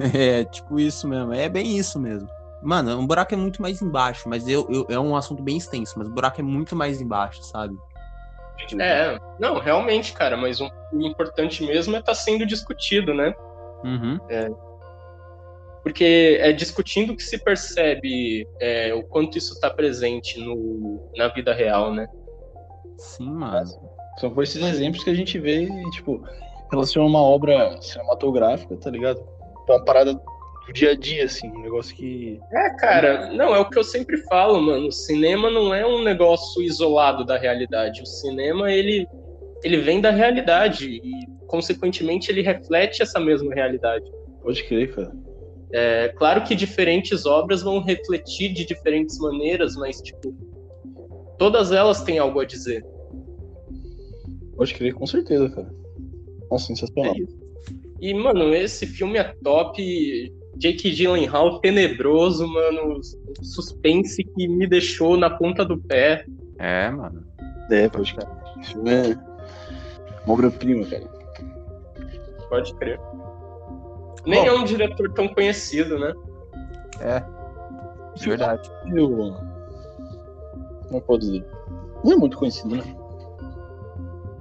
É, tipo isso mesmo. É bem isso mesmo. Mano, um buraco é muito mais embaixo, mas eu, eu- é um assunto bem extenso, mas o buraco é muito mais embaixo, sabe? É, não, realmente, cara, mas um- o importante mesmo é estar sendo discutido, né? Uhum. Porque é discutindo que se percebe é, o quanto isso está presente no, na vida real, né? Sim, mano. São com esses exemplos que a gente vê, e, tipo, relaciona uma obra cinematográfica, tá ligado? Pra uma parada do dia a dia, assim, um negócio que. É, cara, não, é o que eu sempre falo, mano. O cinema não é um negócio isolado da realidade. O cinema, ele, ele vem da realidade e, consequentemente, ele reflete essa mesma realidade. Pode crer, cara. É claro que diferentes obras vão refletir de diferentes maneiras, mas, tipo, todas elas têm algo a dizer. Pode crer, com certeza, cara. Nossa, sensacional. É. E, mano, esse filme é top. Jake Gyllenhaal tenebroso, mano. Suspense que me deixou na ponta do pé. É, mano. É, pode crer. Esse filme é uma obra-prima, cara. Pode crer. Nem Bom. é um diretor tão conhecido, né? É. Verdade. Eu. Como posso dizer? Não é muito conhecido, né?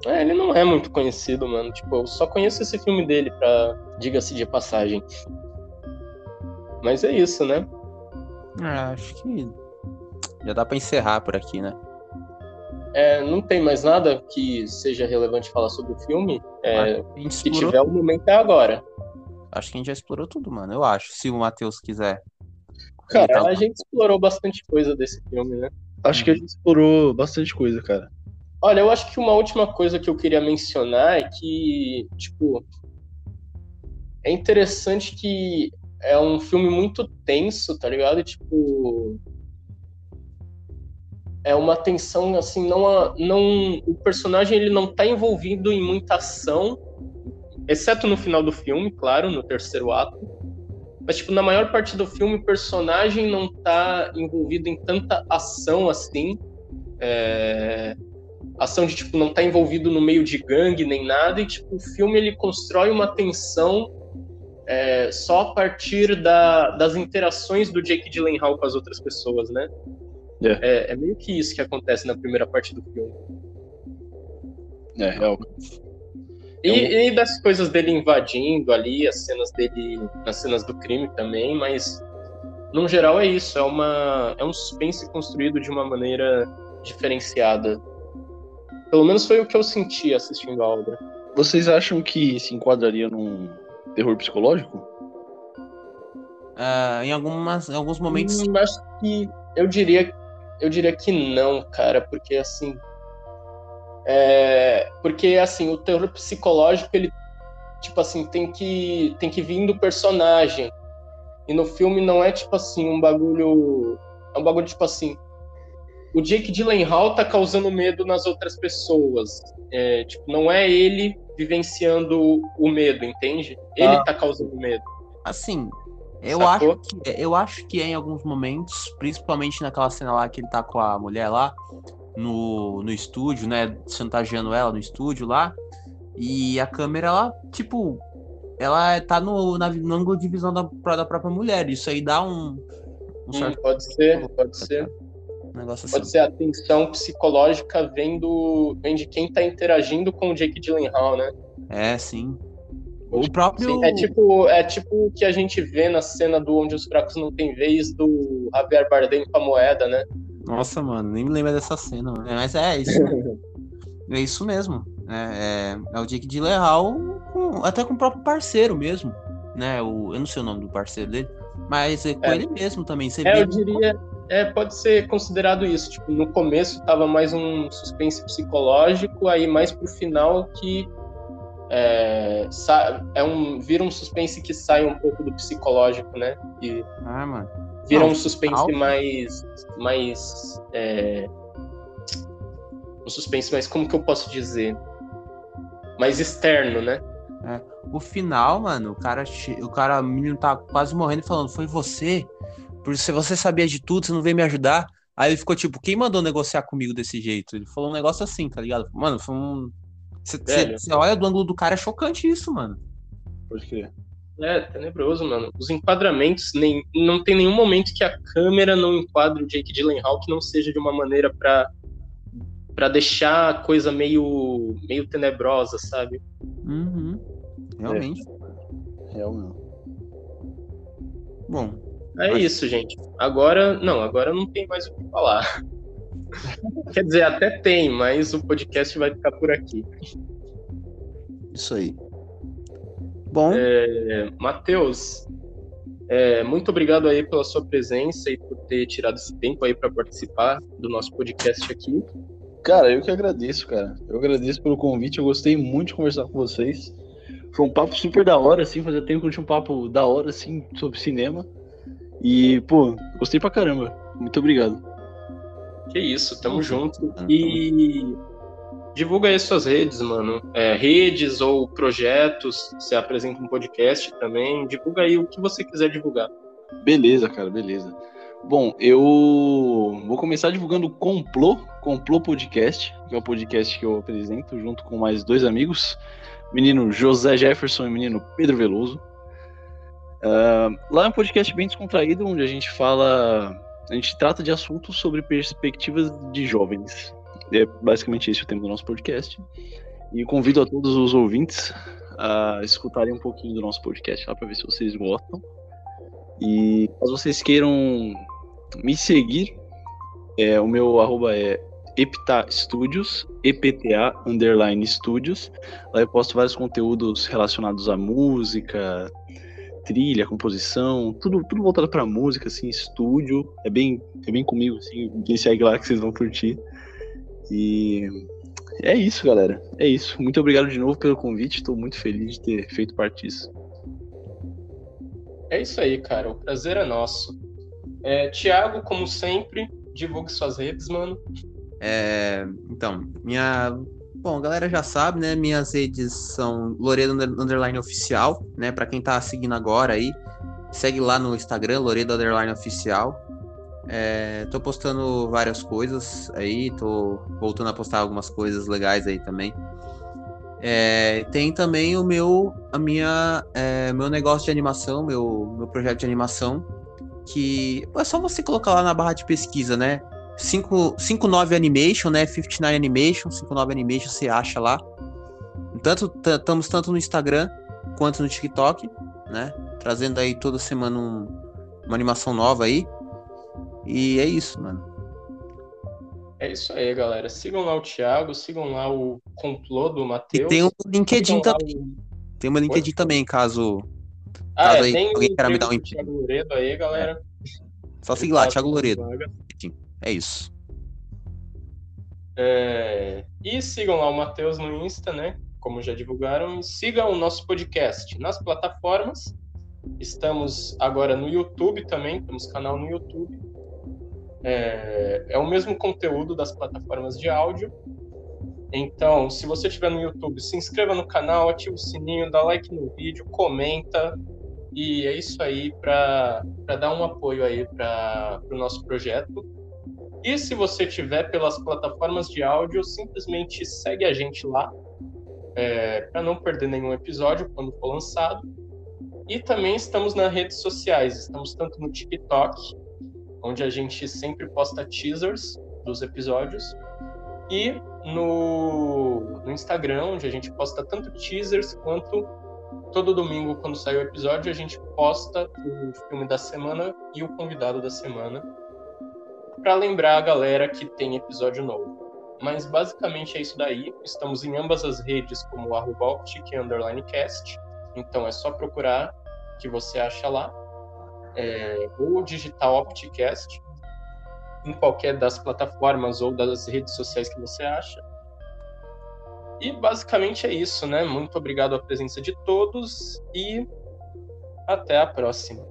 É, ele não é muito conhecido, mano. Tipo, eu só conheço esse filme dele pra. Diga-se de passagem. Mas é isso, né? É, acho que já dá pra encerrar por aqui, né? É, não tem mais nada que seja relevante falar sobre o filme. É, se tiver, o momento é agora. acho que a gente já explorou tudo, mano. Eu acho. Se o Matheus quiser. Cara, a gente explorou bastante coisa desse filme, né? Acho que a gente explorou bastante coisa, cara. Olha, eu acho que uma última coisa que eu queria mencionar é que, tipo, é interessante que é um filme muito tenso, tá ligado? Tipo, é uma tensão assim, não, não o personagem ele não tá envolvido em muita ação, exceto no final do filme, claro, no terceiro ato. Mas tipo, na maior parte do filme o personagem não tá envolvido em tanta ação assim. É, ação de tipo não tá envolvido no meio de gangue nem nada e tipo o filme ele constrói uma tensão é, só a partir da- das interações do Jake Gyllenhaal com as outras pessoas, né? É, é meio que isso que acontece na primeira parte do filme. É, real. E, É e das coisas dele invadindo ali, as cenas dele, as cenas do crime também, mas no geral é isso, é uma é um suspense construído de uma maneira diferenciada. Pelo menos foi o que eu senti assistindo a obra. Vocês acham que se enquadraria num terror psicológico? Ah, em, algumas, em alguns momentos. Hum, acho que eu diria, eu diria que não, cara, porque assim, é, porque assim o terror psicológico ele, tipo assim, tem que tem que vir do personagem e no filme não é tipo assim um bagulho, é um bagulho tipo assim, o Jake Gyllenhaal tá causando medo nas outras pessoas, é, tipo não é ele vivenciando o medo, entende? Ele Ah. tá causando medo. Assim, eu Sacou? acho, que, eu acho que é em alguns momentos, principalmente naquela cena lá que ele tá com a mulher lá no, no estúdio, né? Chantageando ela no estúdio lá. E a câmera, ela, tipo, ela tá no, na, no ângulo de visão da, da própria mulher. Isso aí dá um, um Hum, certo pode ser, pode ser. Negócio assim. Pode ser a tensão psicológica vem, do, vem de quem tá interagindo com o Jake Gyllenhaal, né? É, sim. O próprio. Sim, é tipo é tipo o que a gente vê na cena do Onde os Fracos Não Têm Vez do Javier Bardem com a moeda, né? Nossa, mano, nem me lembro dessa cena. Mas é isso. é isso mesmo. É, é, é o Jake Gyllenhaal com, até com o próprio parceiro mesmo, né? O, eu não sei o nome do parceiro dele, mas é com é. ele mesmo também. Você é, eu diria, é, pode ser considerado isso. Tipo, no começo tava mais um suspense psicológico, aí mais pro final que é, é um, vira um suspense que sai um pouco do psicológico, né? E ah, mano. Vira Não, um suspense mais. mais é, um suspense mais. Como que eu posso dizer? Mais externo, né? É. O final, mano, o cara, o cara, o menino tá quase morrendo falando, foi você? Porque se você sabia de tudo, você não veio me ajudar. Aí ele ficou tipo, quem mandou negociar comigo desse jeito? Ele falou um negócio assim, tá ligado? Mano, foi um. Você olha do ângulo do cara, é chocante isso, mano. Pode crer. É, tenebroso, mano. Os enquadramentos, nem, não tem nenhum momento que a câmera não enquadre o Jake Gyllenhaal que não seja de uma maneira pra, pra deixar a coisa meio, meio tenebrosa, sabe? Uhum. Realmente. É. Realmente. Bom. É mas... isso, gente. Agora, não, agora não tem mais o que falar. Quer dizer, até tem, mas o podcast vai ficar por aqui. Isso aí. Bom. É, Matheus, é, muito obrigado aí pela sua presença e por ter tirado esse tempo aí para participar do nosso podcast aqui. Cara, eu que agradeço, cara. Eu agradeço pelo convite. Eu gostei muito de conversar com vocês. Foi um papo super da hora, assim. Fazia tempo que eu tinha um papo da hora, assim, sobre cinema. E, pô, gostei pra caramba. Muito obrigado. Que isso, tamo junto. E divulga aí suas redes, mano. É, redes ou projetos, você apresenta um podcast também. Divulga aí o que você quiser divulgar. Beleza, cara, beleza. Bom, eu vou começar divulgando o Complô, Complô Podcast, que é o podcast que eu apresento junto com mais dois amigos, menino José Jefferson e menino Pedro Veloso. Uh, lá é um podcast bem descontraído, onde a gente fala a gente trata de assuntos sobre perspectivas de jovens. É basicamente esse o tema do nosso podcast. E convido a todos os ouvintes a escutarem um pouquinho do nosso podcast lá para ver se vocês gostam. E caso vocês queiram me seguir, é, o meu arroba é Epta Studios, EPTA underline Studios. Lá eu posto vários conteúdos relacionados à música, trilha, composição, tudo, tudo voltado pra música, assim, estúdio. É bem, é bem comigo, assim. Quem segue lá que vocês vão curtir. E é isso, galera. É isso. Muito obrigado de novo pelo convite. Estou muito feliz de ter feito parte disso. É isso aí, cara. O prazer é nosso. É, Tiago, como sempre, divulgue suas redes, mano. É, então, minha Bom, galera já sabe, né? Minhas redes são Loredo Underline Oficial, né? Pra quem tá seguindo agora aí, segue lá no Instagram, Loredo Underline Oficial. É, tô postando várias coisas aí, tô voltando a postar algumas coisas legais aí também. É, tem também o meu, a minha, é, meu negócio de animação, meu, meu projeto de animação, que é só você colocar lá na barra de pesquisa, né? 59 Animation, né? 59 Animation, 59 Animation você acha lá. Tanto estamos tanto no Instagram quanto no TikTok, né? Trazendo aí toda semana um, uma animação nova aí. E é isso, mano. É isso aí, galera. Sigam lá o Thiago, sigam lá o complô do Matheus. E tem um LinkedIn também. O... Tem uma LinkedIn Oi? também, caso. Ah, caso é, aí, alguém queira me dar um emprego. Thiago Loredo aí, galera. Só seguir lá, Thiago Loredo. É isso. É... E sigam lá o Matheus no Insta, né? Como já divulgaram. E sigam o nosso podcast nas plataformas. Estamos agora no YouTube também, temos canal no YouTube. É, é o mesmo conteúdo das plataformas de áudio. Então, se você estiver no YouTube, se inscreva no canal, ative o sininho, dá like no vídeo, comenta. E é isso aí para dar um apoio aí para o nosso projeto. E se você tiver pelas plataformas de áudio, simplesmente segue a gente lá é, para não perder nenhum episódio quando for lançado. E também estamos nas redes sociais, estamos tanto no TikTok, onde a gente sempre posta teasers dos episódios, e no, no Instagram, onde a gente posta tanto teasers quanto todo domingo, quando sai o episódio, a gente posta o filme da semana e o convidado da semana para lembrar a galera que tem episódio novo. Mas basicamente é isso daí. Estamos em ambas as redes como arroba cast. Então é só procurar que você acha lá. É, ou digitar Opticast em qualquer das plataformas ou das redes sociais que você acha. E basicamente é isso, né? Muito obrigado à presença de todos e até a próxima.